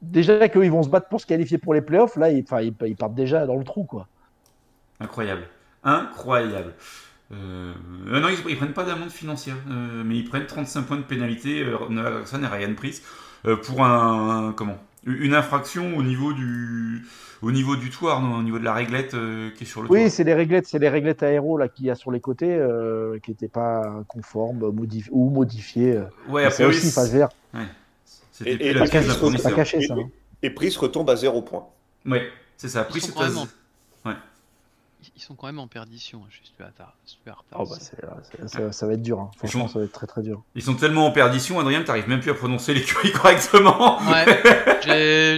B: Déjà qu'ils vont se battre pour se qualifier pour les playoffs, là, ils, ils partent déjà dans le trou, quoi.
A: Incroyable. Incroyable. Euh, euh, non, ils, ils prennent pas d'amende financière, euh, mais ils prennent 35 points de pénalité, euh, Gragson et Ryan euh, pour un, un- comment? Une infraction au niveau du au niveau du toit, Arnaud, au niveau de la réglette euh, qui est sur le
B: Oui,
A: toit.
B: c'est les réglettes, c'est les réglettes aéro là qu'il y a sur les côtés euh, qui n'étaient pas conformes ou modifiées. euh.
A: Ouais,
B: C'est aussi, dire,
A: c'était
C: Et-
A: la
B: hein.
C: Price retombe à 0 points.
A: Ouais, c'est ça.
D: Sont
A: est à-.
D: Ils sont quand même en perdition, hein, chez Stuart- Stuart.
B: Oh, bah, c'est- ça, ça va être dur. hein. Franchement, ça va être très très dur.
A: Ils sont tellement en perdition, Adrien, t'arrives même plus à prononcer l'écurie [laughs] correctement.
D: Ouais,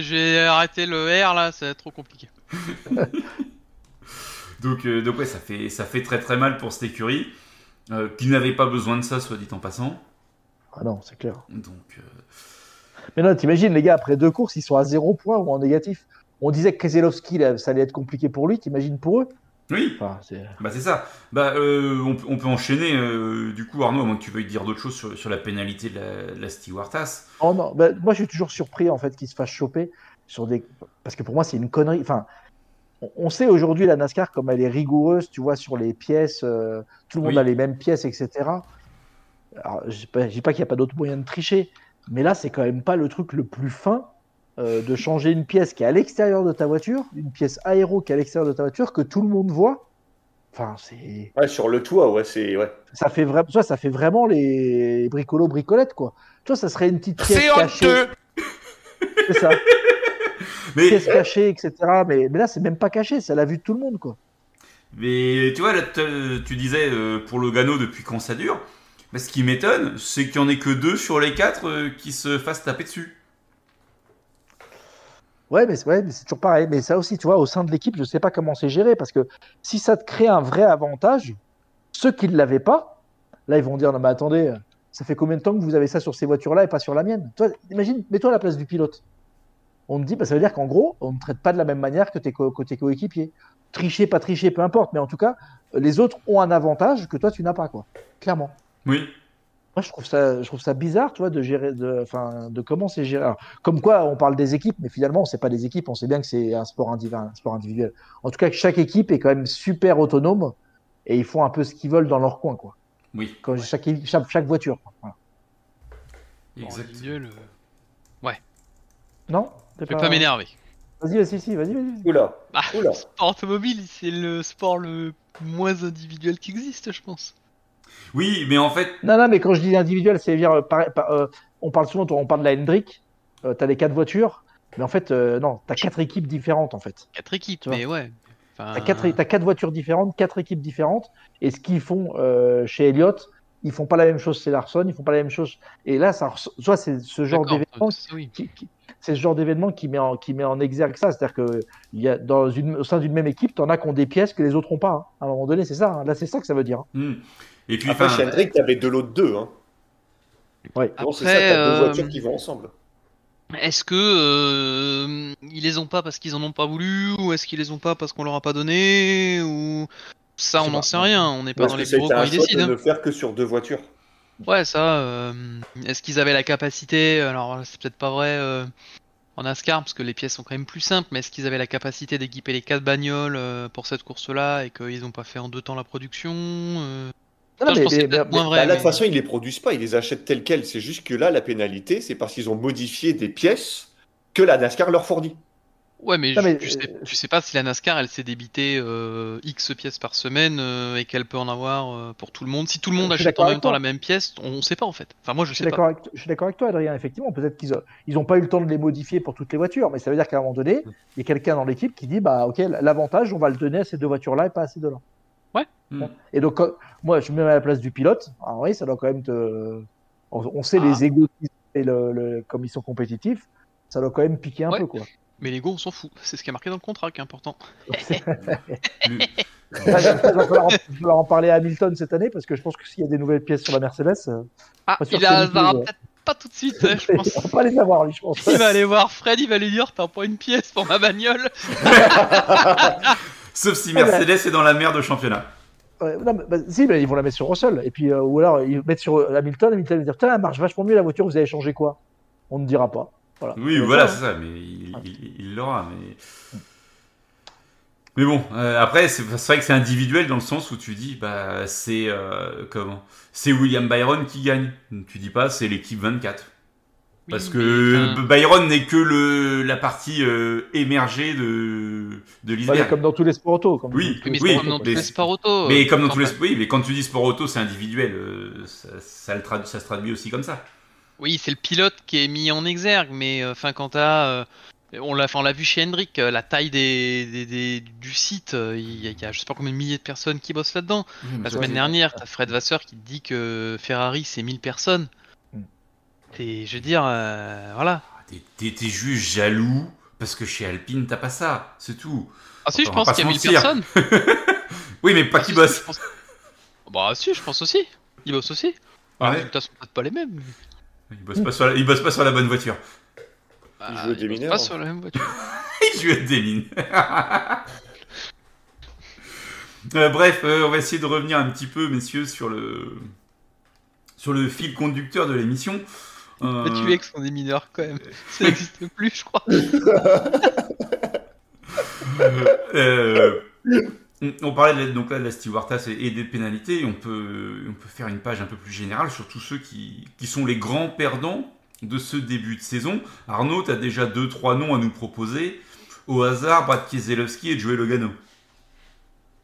D: j'ai- arrêté le R là, c'est trop compliqué. [laughs]
A: Donc, euh, donc ouais, ça fait, ça fait très très mal pour cette écurie, euh, qui n'avait pas besoin de ça, soit dit en passant.
B: Ah non, c'est clair.
A: Donc, euh,
B: Mais non, t'imagines, les gars, après deux courses, ils sont à zéro point ou en négatif. On disait que Keselowski, ça allait être compliqué pour lui, t'imagines pour eux?
A: Oui,
B: enfin, c'est-
A: bah c'est ça. Bah, euh, on, peut- on peut enchaîner, euh, du coup, Arnaud, à moins que tu veuilles dire d'autres choses sur, sur la pénalité de la, de la Stewartas.
B: Oh non, bah, moi je suis toujours surpris en fait qu'ils se fassent choper sur des. Parce que pour moi, c'est une connerie. Enfin, on- sait aujourd'hui la NASCAR comme elle est rigoureuse, tu vois, sur les pièces, euh, tout le monde
A: Oui.
B: a les mêmes pièces, etc. Alors, je dis pas, pas qu'il n'y a pas d'autre moyen de tricher, mais là, c'est quand même pas le truc le plus fin euh, de changer une pièce qui est à l'extérieur de ta voiture, une pièce aéro qui est à l'extérieur de ta voiture, que tout le monde voit. Enfin, c'est.
C: Ouais, sur le toit, ouais, c'est. Ouais.
B: Ça fait, vra- tu vois, ça fait vraiment les bricolos bricolettes, quoi. Tu vois, ça serait une petite pièce cachée. C'est ça. [laughs]
A: Mais,
B: pièces cachées, etc. Mais, mais là, c'est même pas caché, c'est à la vue de tout le monde, quoi.
A: mais tu vois, là, tu disais euh, pour Logano depuis quand ça dure. Mais ce qui m'étonne, c'est qu'il n'y en ait que deux sur les quatre euh, qui se fassent taper dessus.
B: Ouais, mais c'est toujours pareil. Mais ça aussi, tu vois, au sein de l'équipe, je sais pas comment c'est géré, parce que si ça te crée un vrai avantage, ceux qui ne l'avaient pas, là, ils vont dire, non, mais attendez, ça fait combien de temps que vous avez ça sur ces voitures-là et pas sur la mienne? Toi, imagine, mets-toi à la place du pilote. On te dit, bah, ça veut dire qu'en gros, on ne traite pas de la même manière que tes, tes coéquipiers. Tricher, pas tricher, peu importe, mais en tout cas, les autres ont un avantage que toi, tu n'as pas, quoi. Clairement.
A: Oui.
B: Moi, je trouve ça, je trouve ça bizarre, tu vois, de gérer, de, enfin, de comment c'est géré. Alors, comme quoi, on parle des équipes, mais finalement, on sait pas des équipes, on sait bien que c'est un sport, indivi- un sport individuel. En tout cas, que chaque équipe est quand même super autonome et ils font un peu ce qu'ils veulent dans leur coin, quoi.
A: Oui,
B: Quand chaque, chaque, chaque voiture. Voilà.
D: Bon,
A: exact.
D: individuel, euh,
B: Non?
D: Je vais pas m'énerver.
B: Vas-y, vas-y, si, vas-y, vas-y.
C: Oula,
D: Ah,
C: oula.
D: le sport automobile, c'est le sport le moins individuel qui existe, je pense.
A: Oui, mais en fait,
B: Non, non, mais quand je dis individuel, c'est dire, euh, par- par- euh, on parle souvent, on parle de la Hendrick, euh, t'as les quatre voitures, mais en fait, euh, non, t'as quatre équipes différentes en fait.
D: Quatre équipes,
B: Tu vois.
D: mais ouais. Enfin,
B: T'as quatre, t'as quatre voitures différentes, quatre équipes différentes, et ce qu'ils font euh, chez Elliott, ils font pas la même chose chez Larson, ils font pas la même chose. Et là, ça, soit c'est ce genre d'événement
D: oui.
B: qui, qui- c'est ce genre d'événement qui met en qui met en exergue ça, c'est-à-dire que il y a dans une au sein d'une même équipe, t'en as qui ont des pièces que les autres ont pas. hein. À un moment donné, c'est ça. hein. Là, c'est ça que ça veut dire. hein.
A: hmm. Et puis,
C: Après, chez Hendrick, t'avais de l'autre deux. Hein.
B: Ouais.
C: Bon, c'est ça,
D: Après,
C: t'as deux
D: euh,
C: voitures qui vont ensemble.
D: Est-ce que euh, ils les ont pas parce qu'ils en ont pas voulu, ou est-ce qu'ils les ont pas parce qu'on leur a pas donné, ou ça, on n'en sait rien. On n'est pas
C: Parce
D: dans les bureaux quand
C: un
D: ils
C: choix
D: décident.
C: de
D: hein.
C: ne faire que sur deux voitures.
D: Ouais, ça. euh, Est-ce qu'ils avaient la capacité Alors, c'est peut-être pas vrai euh, en NASCAR parce que les pièces sont quand même plus simples, mais est-ce qu'ils avaient la capacité d'équiper les quatre bagnoles euh, pour cette course-là et qu'ils n'ont pas fait en deux temps la production
B: Non, mais-
D: c'est
B: mais-
D: moins vrai.
C: Bah, là, de toute façon, ils les produisent pas, ils les achètent tels quels. C'est juste que là, la pénalité, c'est parce qu'ils ont modifié des pièces que la NASCAR leur fournit.
D: Ouais, mais,
B: Non,
D: je-
B: mais,
D: tu, sais,
B: euh,
D: tu sais pas si la NASCAR elle s'est débité euh, X pièces par semaine euh, et qu'elle peut en avoir euh, pour tout le monde. Si tout le monde achète en même temps la même pièce, on, on sait pas en fait. Enfin, moi je sais pas.
B: d'accord avec, je suis d'accord avec toi, Adrien. Effectivement, peut-être qu'ils ont, ils pas eu le temps de les modifier pour toutes les voitures, mais ça veut dire qu'à un moment donné, il y a quelqu'un dans l'équipe qui dit bah ok, l'avantage, on va le donner à ces deux voitures-là et pas à ces deux-là.
A: Hmm.
B: Et donc, quand- moi, je me mets à la place du pilote. Alors oui, ça doit quand même te. On, on sait
D: Ah.
B: les égos et le, le- comme ils sont compétitifs, ça doit quand même piquer un
D: Ouais.
B: peu quoi.
D: Mais les go, on s'en fout. C'est ce qui est marqué dans le contrat qui est important. [laughs]
A: le-
B: il va falloir, en- parler à Hamilton cette année parce que je pense que s'il y a des nouvelles pièces sur la Mercedes, euh,
D: Ah,
B: Pas sûr
D: il
B: que
D: a,
B: c'est lui qui
D: aura
B: les a.
D: peut-être pas tout de suite, hein, je pense. [laughs]
B: on va pas les avoir lui, je pense.
D: Il va aller voir Fred, il va lui dire T'as pas une pièce pour ma bagnole [laughs]
A: Sauf si Mercedes est dans la merde au championnat.
B: Non, bah, si, mais ils vont la mettre sur Russell. Et puis, euh, ou alors, ils mettent sur euh, Hamilton. Hamilton va dire Putain, elle marche vachement mieux la voiture, vous avez changé quoi? On ne dira pas. Voilà.
A: Oui, voilà, c'est ça, mais il il- l'aura. Mais... mais bon, euh, après, c'est vrai que c'est individuel dans le sens où tu dis, bah, c'est comment? C'est William Byron qui gagne. Tu dis pas, c'est l'équipe 24. Parce que
D: enfin,
A: Byron n'est que le, la partie euh, émergée de, de
B: Ouais,
A: l'iceberg.
B: comme dans tous les sports auto. Comme
A: Oui,
D: oui,
A: oui,
D: c'est comme dans tous les sports auto.
A: Mais
D: euh,
A: comme dans tous les oui, mais quand tu dis sport auto, c'est individuel. euh, ça, ça, le tradu- ça se traduit aussi comme ça.
D: Oui, c'est le pilote qui est mis en exergue, mais euh, enfin quand t'as, euh, on l'a, enfin, on l'a vu chez Hendrick, euh, la taille des, des- des- du site, euh, il y, a- il y a je sais pas combien de milliers de personnes qui bossent là-dedans. La semaine dernière, t'as Fred Vasseur qui te dit que Ferrari c'est 1000 personnes. Et je veux dire, euh, voilà.
A: T'es- T'es t'es juste jaloux parce que chez Alpine t'as pas ça, c'est tout.
D: Ah si, je pense qu'il y a 1000
A: se mentir.
D: personnes. [laughs]
A: Oui, mais pas
D: Ah,
A: qui
D: si,
A: bosse.
D: pense- Bah si, je pense aussi. Ils bossent aussi.
A: Ouais.
D: Les résultats sont peut-être pas les mêmes.
A: Il bosse pas sur la, il bosse pas sur la bonne voiture.
D: Bah,
C: jouent
D: bossent
C: démineur.
D: pas sur la même voiture. [laughs]
A: Il joue à des mines. Euh, bref, euh, on va essayer de revenir un petit peu, messieurs, sur le sur le fil conducteur de l'émission. Euh,
D: Mais tu es que sont des mineurs quand même. Ça n'existe plus, je crois. [laughs]
A: euh, on, parlait de la, donc là de la stewardess et, et des pénalités. On peut, on peut faire une page un peu plus générale sur tous ceux qui, qui sont les grands perdants de ce début de saison. Arnaud, tu as déjà deux, trois noms à nous proposer. Au hasard, Brad Keselowski et Joey Logano.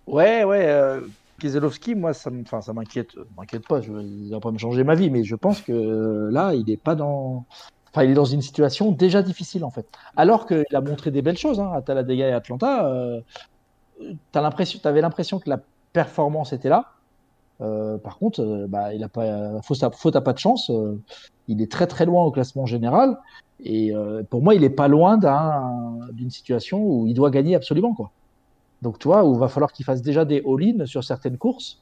B: Ouais, ouais. Euh, Keselowski, moi, ça m'inquiète. euh, m'inquiète pas. Je, il va pas me changer ma vie, mais je pense que euh, là, il est pas dans. Enfin, il est dans une situation déjà difficile en fait. Alors qu'il a montré des belles choses hein, à Talladega et Atlanta. Euh, t'as l'impression, t'avais l'impression que la performance était là. Euh, par contre, euh, bah, il a pas, faute à, faute à pas de chance. euh, il est très très loin au classement général. Et euh, pour moi, il est pas loin d'un- d'une situation où il doit gagner absolument quoi. Donc, tu vois, où il va falloir qu'il fasse déjà des all-in sur certaines courses.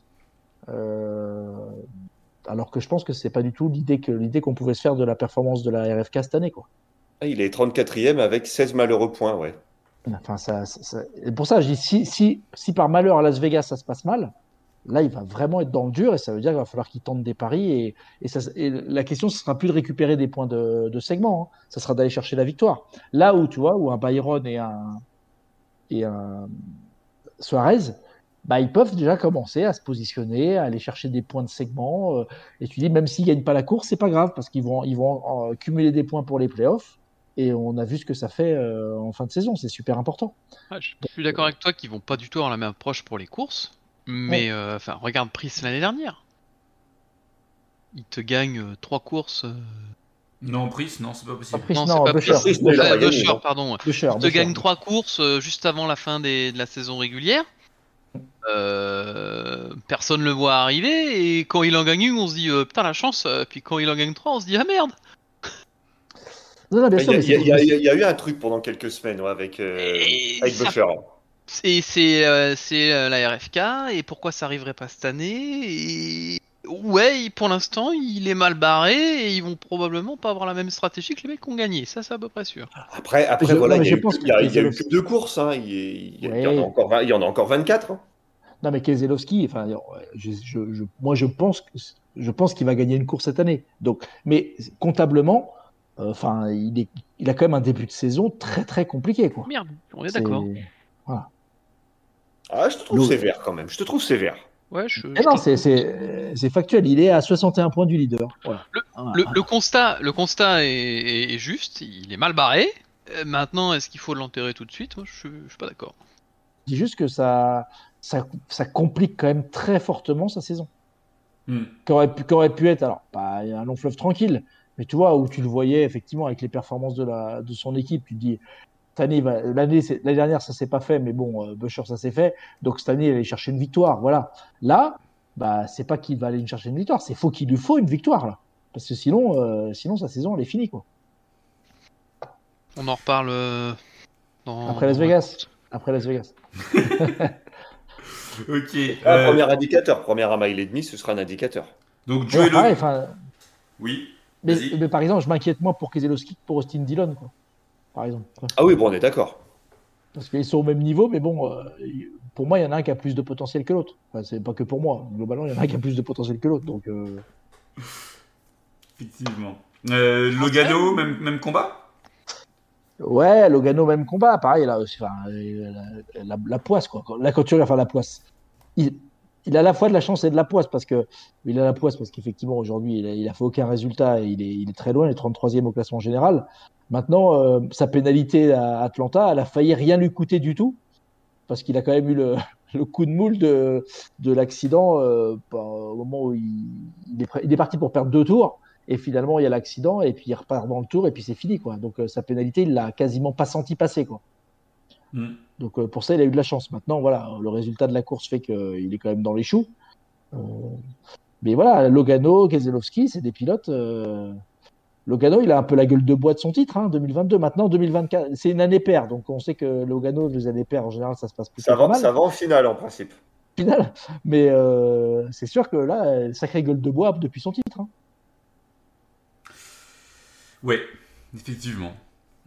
B: Euh, alors que je pense que c'est pas du tout l'idée que l'idée qu'on pouvait se faire de la performance de la RFK cette année, quoi.
C: Ah, Il est 34e avec 16 malheureux points, ouais.
B: Enfin, ça, ça- ça- et pour ça, je dis si, si, si par malheur à Las Vegas ça se passe mal, là il va vraiment être dans le dur et ça veut dire qu'il va falloir qu'il tente des paris et, et, ça, et la question ce sera plus de récupérer des points de, de segment, hein. ça sera d'aller chercher la victoire. Là où tu vois où un Byron et un et un Suarez, bah, ils peuvent déjà commencer à se positionner, à aller chercher des points de segment. euh, et tu dis, même s'ils gagnent pas la course, c'est pas grave parce qu'ils vont, ils vont euh, cumuler des points pour les playoffs. Et on a vu ce que ça fait euh, en fin de saison. C'est super important.
D: Ouais, je suis d'accord avec toi qu'ils vont pas du tout avoir la même approche pour les courses. Mais enfin, regarde Price l'année dernière. Il te gagne trois courses.
A: Non, Pris, non, c'est pas possible.
B: Après,
D: Non,
B: non,
D: c'est pas
B: Boucher.
C: pas gagné,
D: Boucher,
C: non.
D: pardon.
B: Boucher,
D: Il te
B: Boucher.
D: gagne trois courses euh, juste avant la fin des- de la saison régulière. Euh, personne le voit arriver et quand il en gagne une, on se dit euh, putain la chance. euh, Puis quand il en gagne trois, on se dit ah merde.
B: Non, non, bien
C: Il
B: sûr,
C: y, a-
B: mais
C: il y a- il y a- il y a- eu un truc pendant quelques semaines ouais, avec, euh, avec
D: ça-
C: Buffer.
D: Et c'est euh, c'est euh, la RFK et pourquoi ça arriverait pas cette année et ouais pour l'instant il est mal barré et ils vont probablement pas avoir la même stratégie que les mecs qui ont gagné ça c'est à peu près sûr.
C: Après, après
B: Je-
C: voilà, il y a eu,
B: pense
C: il y a-
B: que
C: il y a eu
B: Keselowski-
C: que deux courses. Hein. Il, y il en a encore, vingt- il y en a encore 24. hein.
B: Non, mais Keselowski, enfin, je, je- je- moi, je pense, que- je pense qu'il va gagner une course cette année. Donc, mais comptablement, euh, enfin, il, est, il a quand même un début de saison très très compliqué, quoi.
D: Merde, on est d'accord.
C: Ah, je te trouve sévère quand même. Je te trouve sévère.
D: Ouais, je,
B: Eh
D: je
B: non, c'est- factuel. Il est à 61 points du leader. Voilà. Voilà.
D: le, le constat le constat est, est- est juste, il est mal barré. Euh, maintenant est-ce qu'il faut l'enterrer tout de suite? Moi je, suis- je suis pas d'accord.
B: Je dis juste que ça, ça, ça complique quand même très fortement sa saison.
A: Hmm.
B: Qu'aurait pu, qu'aurait pu être, alors, pas un long fleuve tranquille, mais tu vois, où tu le voyais effectivement avec les performances de, la, de son équipe, tu te dis, année, l'année, dernière, ça s'est pas fait, mais bon, euh, Busher, ça s'est fait. Donc cette année, il va aller chercher une victoire. Voilà. Là, bah, c'est pas qu'il va aller chercher une victoire, c'est faut qu'il lui faut une victoire, là. Parce que sinon, euh, sinon sa saison, elle est finie, quoi.
D: On en reparle euh, dans,
B: Après Las Vegas. Après Las Vegas. [laughs]
A: Ok.
C: Ah,
A: euh,
C: Premier indicateur, première à mile et demi, ce sera un indicateur.
A: Donc
B: Ouais, pareil, enfin,
A: Oui.
B: mais par exemple, je m'inquiète moins pour Keselowski que pour Austin Dillon, quoi. Par exemple.
C: Ah oui, bon, on est d'accord.
B: Parce qu'ils sont au même niveau, mais bon, euh, pour moi, il y en a un qui a plus de potentiel que l'autre. Enfin, c'est pas que pour moi. Globalement, il y en a un qui a plus de potentiel que l'autre. Donc, euh,
A: Effectivement. Euh, Logano, même, même combat?
B: Ouais, Logano, même combat. Pareil, là, aussi, enfin, la, la- la poisse, quoi. Tu regardes, enfin, la poisse. Il, il a à la fois de la chance et de la poisse parce que il a la poisse parce qu'effectivement aujourd'hui il a, il a fait aucun résultat et il est, il est très loin, il est 33e au classement général. Maintenant, euh, sa pénalité à Atlanta, elle a failli rien lui coûter du tout parce qu'il a quand même eu le, [laughs] le coup de moule de, de l'accident euh, par- au moment où il, il est, prêt- il est parti pour perdre deux tours et finalement il y a l'accident et puis il repart dans le tour et puis c'est fini quoi. Donc euh, sa pénalité, il l'a quasiment pas senti passer quoi.
A: Hmm.
B: Donc pour ça, il a eu de la chance. Maintenant, voilà, le résultat de la course fait qu'il est quand même dans les choux. Mais voilà, Logano, Keselowski, c'est des pilotes. Logano, il a un peu la gueule de bois de son titre, hein, 2022. Maintenant, 2024, c'est une année paire, donc on sait que Logano, les années paires, en général, ça se passe plutôt
C: Ça va,
B: mal.
C: ça va en finale en principe.
B: Final. Mais euh, c'est sûr que là, sacrée gueule de bois depuis son titre. hein.
A: Ouais, effectivement.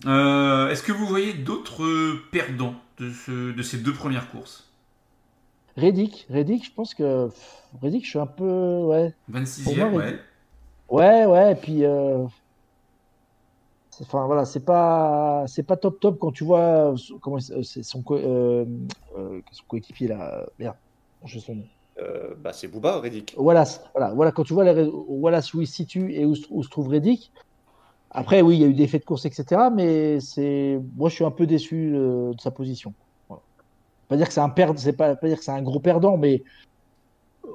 A: Euh, Est-ce que vous voyez d'autres perdants de, ce, de ces deux premières courses?
B: Reddick, Reddick, je pense que Reddick, je suis un peu, ouais,
A: 26e,
B: Pour moi,
A: ouais.
B: Ouais, ouais, et puis euh, enfin voilà, c'est pas c'est pas top top quand tu vois son- comment il- c'est son co- euh, euh, son coéquipier là, merde, j'ai son nom.
C: Euh, bah, c'est Booba, Reddick.
B: Wallace, voilà, voilà quand tu vois les Wallace où il se situe et où, se- où se trouve Reddick. Après oui, il y a eu des faits de course etc, mais c'est moi je suis un peu déçu euh, de sa position. Voilà. Pas dire que c'est un perdant, c'est pas, pas dire que c'est un gros perdant, mais euh,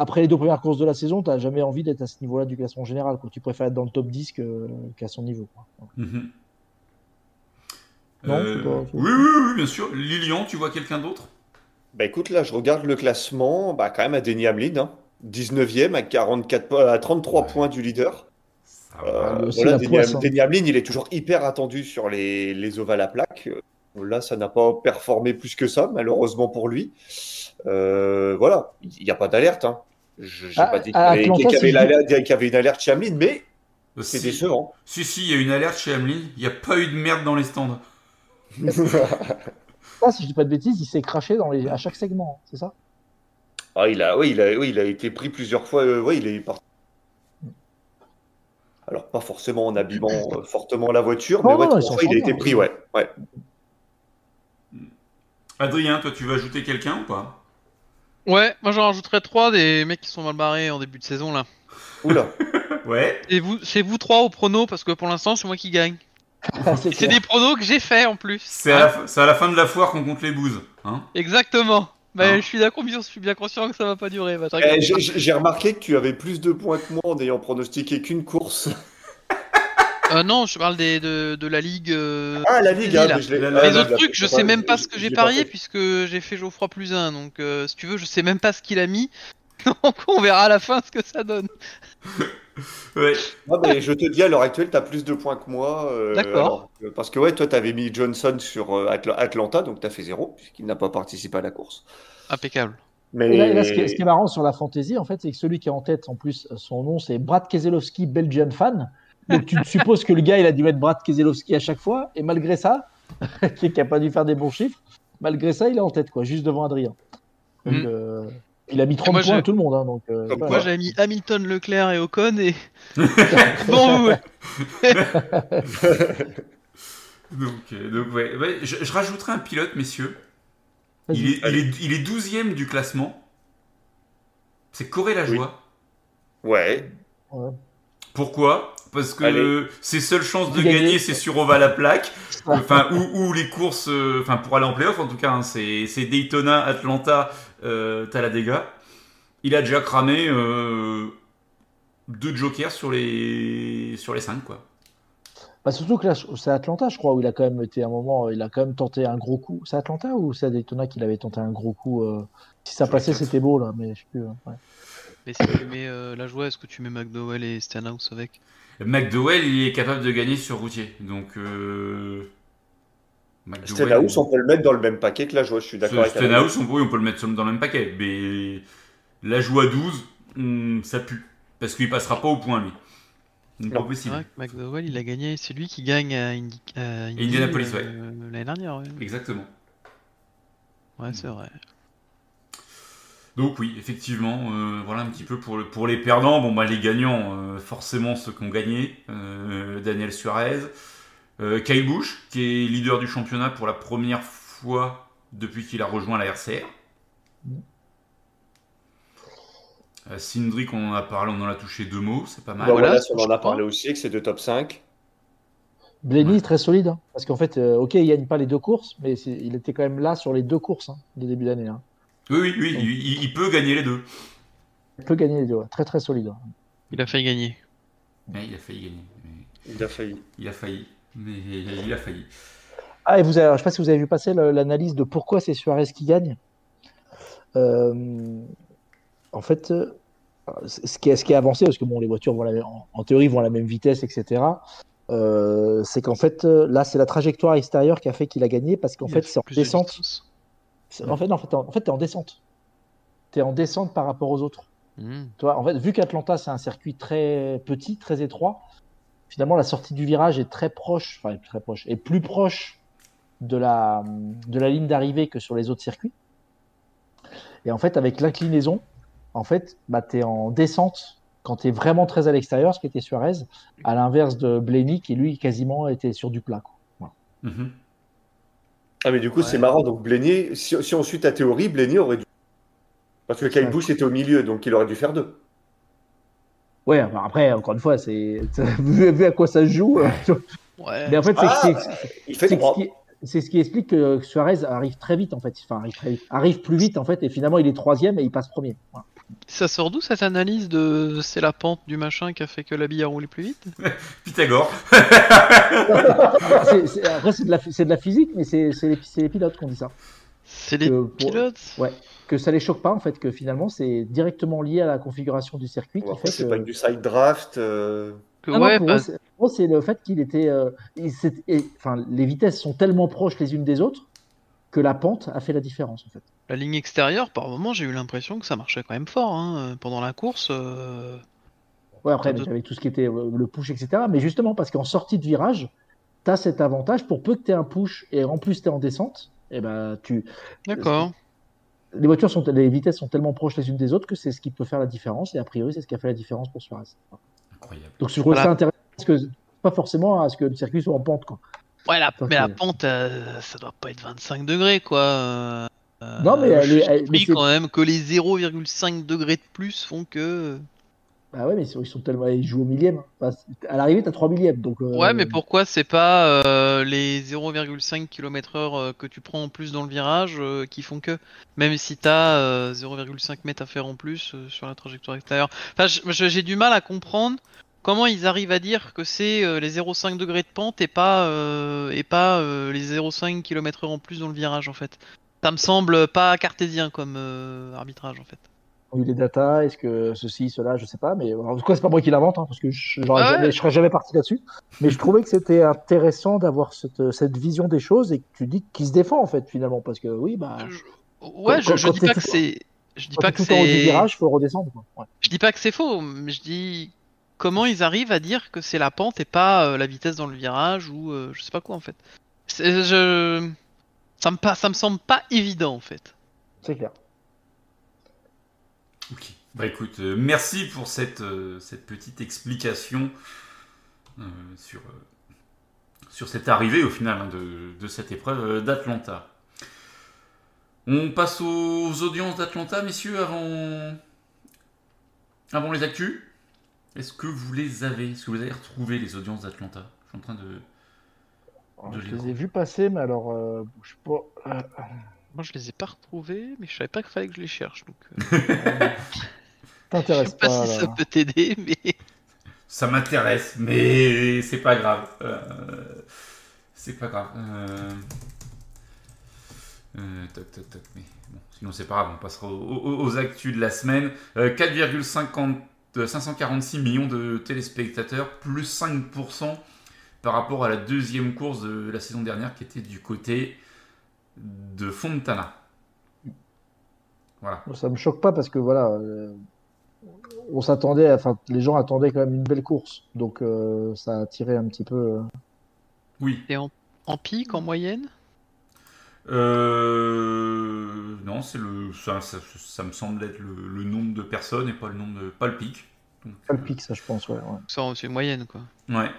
B: après les deux premières courses de la saison, tu n'as jamais envie d'être à ce niveau-là du classement général. Quoi. Tu préfères être dans le top 10 que- qu'à son niveau. quoi.
A: Mhm.
B: Non,
A: Euh,
B: pas-
A: oui, oui, oui, bien sûr. Lilian, tu vois quelqu'un d'autre?
C: Bah écoute, là, je regarde le classement, bah quand même à Denny Hamlin, hein. 19e à 44 po- à 33 points du leader. Euh, voilà,
B: hein.
C: Il est toujours hyper attendu sur les, les ovales à plaques. Euh, Là, ça n'a pas performé plus que ça, malheureusement pour lui. Euh, voilà, il n'y a pas d'alerte. Hein. Je n'ai
B: Ah,
C: pas dit qu'il y avait, y y une alerte chez Hamlin, mais
A: Euh,
C: c'est
A: si,
C: décevant.
A: si, si, il y a une alerte chez Hamlin. Il n'y a pas eu de merde dans les stands. [laughs]
B: Ah, si je dis pas de bêtises, il s'est craché dans les... à chaque segment, c'est ça?
C: Ah, il a, oui, il a, oui, il a été pris plusieurs fois. euh, oui, il est parti. Alors, pas forcément en abîmant euh, fortement la voiture,
B: Non,
C: mais ouais,
B: non,
C: fois, il a été
B: bien.
C: pris, ouais. ouais.
A: Adrien, toi, tu veux ajouter quelqu'un ou pas?
D: Ouais, moi j'en rajouterais trois des mecs qui sont mal barrés en début de saison là.
C: Oula. [laughs]
A: Ouais.
D: Et vous, c'est vous trois au prono parce que pour l'instant c'est moi qui gagne. [laughs]
B: C'est
D: des pronos que j'ai fait en plus.
A: C'est à, la fin- c'est à la fin de la foire qu'on compte les bouses. Hein
D: Exactement. Mais
A: Hein
D: je suis d'accord, je suis bien conscient que ça va pas durer. bah,
C: Eh. J'ai j'ai remarqué que tu avais plus de points que moi en ayant pronostiqué qu'une course.
D: Euh, non, je parle des, de, de la ligue. euh,
C: Ah, la Ligue, hein,
D: là.
C: mais je l'ai-
A: Les
C: ah,
D: autres
C: l'ai-
D: trucs, je sais même pas ce que j'ai parié
C: fait.
D: puisque j'ai fait Geoffroy plus 1. Donc, euh, si tu veux, je sais même pas ce qu'il a mis. [laughs] Donc, on verra à la fin ce que ça donne. [laughs]
A: Ouais.
C: Non, mais je te dis, à l'heure actuelle, tu as plus de points que moi. euh,
D: D'accord.
C: alors, Parce que ouais, toi, tu avais mis Johnson sur euh, Atla- Atlanta, donc tu as fait zéro, puisqu'il n'a pas participé à la course.
D: Impeccable.
C: Mais
B: Et là, là, ce, qui est, ce qui est marrant sur la fantasy, en fait, c'est que celui qui est en tête, en plus, son nom, c'est Brad Keselowski, Belgian fan. Donc tu supposes que le gars, il a dû mettre Brad Keselowski à chaque fois, et malgré ça, [laughs] qui n'a pas dû faire des bons chiffres, malgré ça, il est en tête, quoi, juste devant Adrien. Donc,
D: Mm.
B: euh, il a mis 30
D: moi,
B: points
D: j'ai-
B: à tout le monde. hein, donc, euh, voilà.
D: Moi, j'avais mis Hamilton, Leclerc et Ocon et. [laughs] bon, ouais. [laughs]
A: Donc, euh, donc ouais. Ouais, je, je rajouterai un pilote, messieurs. Il est, il, est, il est 12ème du classement. C'est Corée la
C: Oui.
A: joie.
C: ouais,
B: Ouais.
A: Pourquoi? Parce que
C: Allez.
A: ses seules chances de
B: gagner.
A: gagner, c'est sur oval à plaque. [laughs] Enfin, ou, ou les courses, euh, enfin pour aller en playoff en tout cas, hein, c'est c'est Daytona, Atlanta, euh, Talladega. Il a déjà cramé euh, deux jokers sur les sur les cinq quoi.
B: Bah, surtout que là, c'est Atlanta, je crois, où il a quand même été un moment, il a quand même tenté un gros coup. C'est Atlanta ou c'est à Daytona qu'il avait tenté un gros coup euh, Si ça
A: Je
B: passait, c'était beau, là, mais je sais plus. hein, ouais.
D: Mais si tu mets euh, la joie, est-ce que tu mets McDowell et Stenhouse avec?
A: McDowell, il est capable de gagner sur routier, donc. Euh... McDowell-
C: Stenhouse, on peut le mettre dans le même paquet que la joie, je suis d'accord avec.
A: Stenhouse, on, oui, on peut le mettre dans le même paquet, mais la joie 12, hum, ça pue. Parce qu'il passera pas au point, lui. Donc,
C: Non.
A: pas
D: C'est
A: possible.
D: vrai que McDowell, il a gagné. C'est lui qui gagne à, Indi- à Indy,
A: Indianapolis, ouais.
D: euh, L'année dernière, ouais.
A: Exactement.
D: Ouais, c'est vrai.
A: Donc oui, effectivement, euh, voilà un petit peu pour, le- pour les perdants. Bon, bah les gagnants, euh, forcément ceux qui ont gagné. Euh, Daniel Suarez, euh, Kyle Busch, qui est leader du championnat pour la première fois depuis qu'il a rejoint la RCR. Cindric, on en a parlé, on en a touché deux mots, c'est pas mal.
C: Bah,
D: voilà,
C: on en a parlé aussi, que c'est de top 5.
B: Blenny, très solide. hein, parce qu'en fait, euh, ok, il gagne pas les deux courses, mais il était quand même là sur les deux courses hein, de début d'année. hein.
A: Oui, oui, oui, il, il- il peut gagner les deux.
B: Il peut gagner les deux. ouais. Très, très solide. hein.
D: Il a failli gagner.
A: Mais il a failli gagner. mais
C: Il a failli.
A: Il a failli. Mais il a failli.
B: Ah, et vous avez, je sais pas si vous avez vu passer l'analyse de pourquoi c'est Suarez qui gagne. Euh, en fait, euh, ce qui est, ce qui est avancé, parce que bon, les voitures vont la- en, en théorie vont à la même vitesse, etc. euh, c'est qu'en fait, là, c'est la trajectoire extérieure qui a fait qu'il a gagné, parce qu'en fait, c'est en descente. En fait, non, en fait, en fait, t'es en descente. T'es en descente par rapport aux autres.
D: Hmm.
B: Tu vois, en fait, vu qu'Atlanta, c'est un circuit très petit, très étroit, finalement, la sortie du virage est très proche, enfin, très proche, est plus proche de la, de la ligne d'arrivée que sur les autres circuits. Et en fait, avec l'inclinaison, en fait, bah, tu es en descente quand tu es vraiment très à l'extérieur, ce qui était Suarez, à l'inverse de Blaney, qui lui, quasiment était sur du plat. quoi.
A: Mhm.
C: Ah, mais du coup,
D: Ouais.
C: c'est marrant. Donc, Blenny, si, si on suit ta théorie, Blenny aurait dû. Parce que Kyle
B: Ouais.
C: Busch était au milieu, donc il aurait dû faire deux.
B: Ouais, bah, après, encore une fois, c'est [laughs] vu, vu à quoi ça se joue. euh,
D: Ouais.
B: Mais en fait, c'est
C: Ah,
B: c'est-
C: Il fait
B: c'est ce qui, c'est ce qui explique que Suarez arrive très vite en fait. Enfin, arrive, très vite. arrive plus vite en fait, et finalement il est troisième et il passe premier. Voilà.
D: Ça sort d'où cette analyse de c'est la pente du machin qui a fait que la bille a roulé plus vite? [laughs]
A: Pythagore.
B: C'est- c'est- après, c'est de, la, c'est de la physique, mais c'est c'est les, c'est les pilotes qui ont dit ça.
D: C'est les
B: Que pour-
D: pilotes?
B: Ouais. Que ça les choque pas en fait, que finalement c'est directement lié à la configuration du circuit qui fait
C: c'est
B: que.
C: pas du side draft. euh,
D: Que
B: Ah non,
D: ouais,
B: pour
D: bah,
B: eux, c'est- pour eux, c'est le fait qu'il était. euh, il s'est- et- enfin, les vitesses sont tellement proches les unes des autres que la pente a fait la différence en fait.
D: La ligne extérieure, par moment, j'ai eu l'impression que ça marchait quand même fort. Hein. Pendant la course, euh,
B: Ouais, après, avec, tout ce qui était euh, le push, etc. Mais justement, parce qu'en sortie de virage, tu as cet avantage, pour peu que tu aies un push et en plus tu es en descente, et ben, tu...
D: d'accord.
B: les voitures sont, les vitesses sont tellement proches les unes des autres que c'est ce qui peut faire la différence. Et a priori, c'est ce qui a fait la différence pour Suarez.
A: Incroyable.
B: Donc, je trouve
D: Voilà.
B: ça intéressant parce que pas forcément à ce que le circuit soit en pente. Quoi.
D: Ouais, la- mais la pente, euh, ça doit pas être 25 degrés, quoi. Euh.
B: Non, mais elle est- elle- mais
D: quand même que les 0,5 degrés de plus font que.
B: Bah ouais, mais ils sont, tellement. Ils jouent au millième. Enfin, à l'arrivée, t'as 3 millièmes. Donc, euh,
D: Ouais, mais pourquoi c'est pas euh, les 0,5 km/h que tu prends en plus dans le virage euh, qui font que Même si t'as euh, 0,5 mètres à faire en plus sur la trajectoire extérieure. Enfin, j'ai du mal à comprendre comment ils arrivent à dire que c'est les 0,5 degrés de pente et pas, euh, et pas les 0,5 km/h en plus dans le virage en fait. Ça me semble pas cartésien comme euh, arbitrage en fait.
B: Eu les datas, est-ce que ceci, cela, je sais pas, mais en tout cas, c'est pas moi qui l'invente, hein, parce que je,
D: Ah ouais.
B: jamais- je serais jamais parti là-dessus. Mais je trouvais que c'était intéressant d'avoir cette, cette vision des choses et que tu dis qu'il se défend en fait finalement, parce que oui, bah,
D: Je- Ouais, je,
B: quand-
D: je
B: quand
D: dis pas que c'est. Je dis pas que c'est.
B: virage, faut redescendre. Ouais.
D: Je dis pas que c'est faux, mais je dis comment ils arrivent à dire que c'est la pente et pas euh, la vitesse dans le virage ou euh, je sais pas quoi en fait. Je... Ça me pas, ça me semble pas évident en fait.
B: C'est clair.
A: Ok. Bah écoute, euh, merci pour cette, euh, cette petite explication euh, sur, euh, sur cette arrivée au final hein, de, de cette épreuve euh, d'Atlanta. On passe aux audiences d'Atlanta, messieurs, avant, avant les actus. Est-ce que vous les avez? Est-ce que vous avez retrouvé les audiences d'Atlanta? Je suis en train de... De
B: je les ai vus passer, mais alors, euh, bouge pas. Euh,
D: Moi je les ai pas retrouvés, mais je savais pas qu'il fallait que je les cherche. Donc, euh, [laughs] je sais pas,
B: pas.
D: si
B: là.
D: ça peut t'aider, mais
A: Ça m'intéresse, mais c'est pas grave. Euh, c'est pas grave. Euh, euh, toc, toc, toc, mais bon, sinon c'est pas grave, on passera aux, aux- aux actus de la semaine. Euh, 4,50 euh, 546 millions de téléspectateurs, plus 5% par rapport à la deuxième course de la saison dernière qui était du côté de Fontana. Voilà.
B: Ça me choque pas parce que voilà, euh, on s'attendait, enfin, les gens attendaient quand même une belle course, donc euh, ça a attiré un petit peu. euh,
A: Oui.
D: et en, en pic en moyenne?
A: Euh, non, c'est le, ça, ça, ça me semble être le, le nombre de personnes et pas le nombre de, pas le pic. Donc,
B: pas le pic, ça, je pense, ouais. ouais.
D: Ça, C'est une moyenne quoi.
A: Ouais.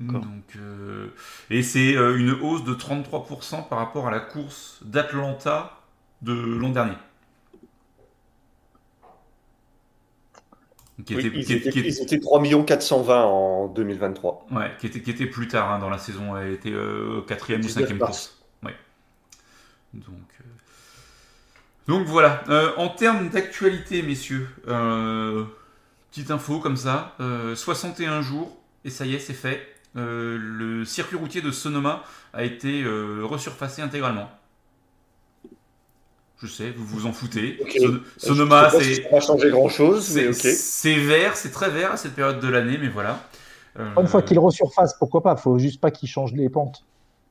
A: Donc, euh, et c'est euh, une hausse de 33% par rapport à la course d'Atlanta de l'an dernier. Qui
C: Oui,
A: était,
C: ils,
A: qui-
C: étaient,
A: qui-
C: ils étaient 3 420 en 2023.
A: ouais, qui était, qui était plus tard hein, dans la saison. Elle était euh, quatrième ou
C: 19
A: cinquième course. Ouais. Donc, donc voilà. En termes d'actualité, messieurs, petite info comme ça. euh, 61 jours et ça y est, c'est fait. Euh, le circuit routier de Sonoma a été euh, resurfacé intégralement. Je sais, vous vous en foutez. Son- Sonoma,
C: pas si
A: c'est
C: ça va changer grand chose, mais
A: c'est
C: ok.
A: c'est vert, c'est très vert à cette période de l'année, mais voilà. Euh,
B: Une fois qu'il resurface, pourquoi pas? Faut juste pas qu'il change les pentes.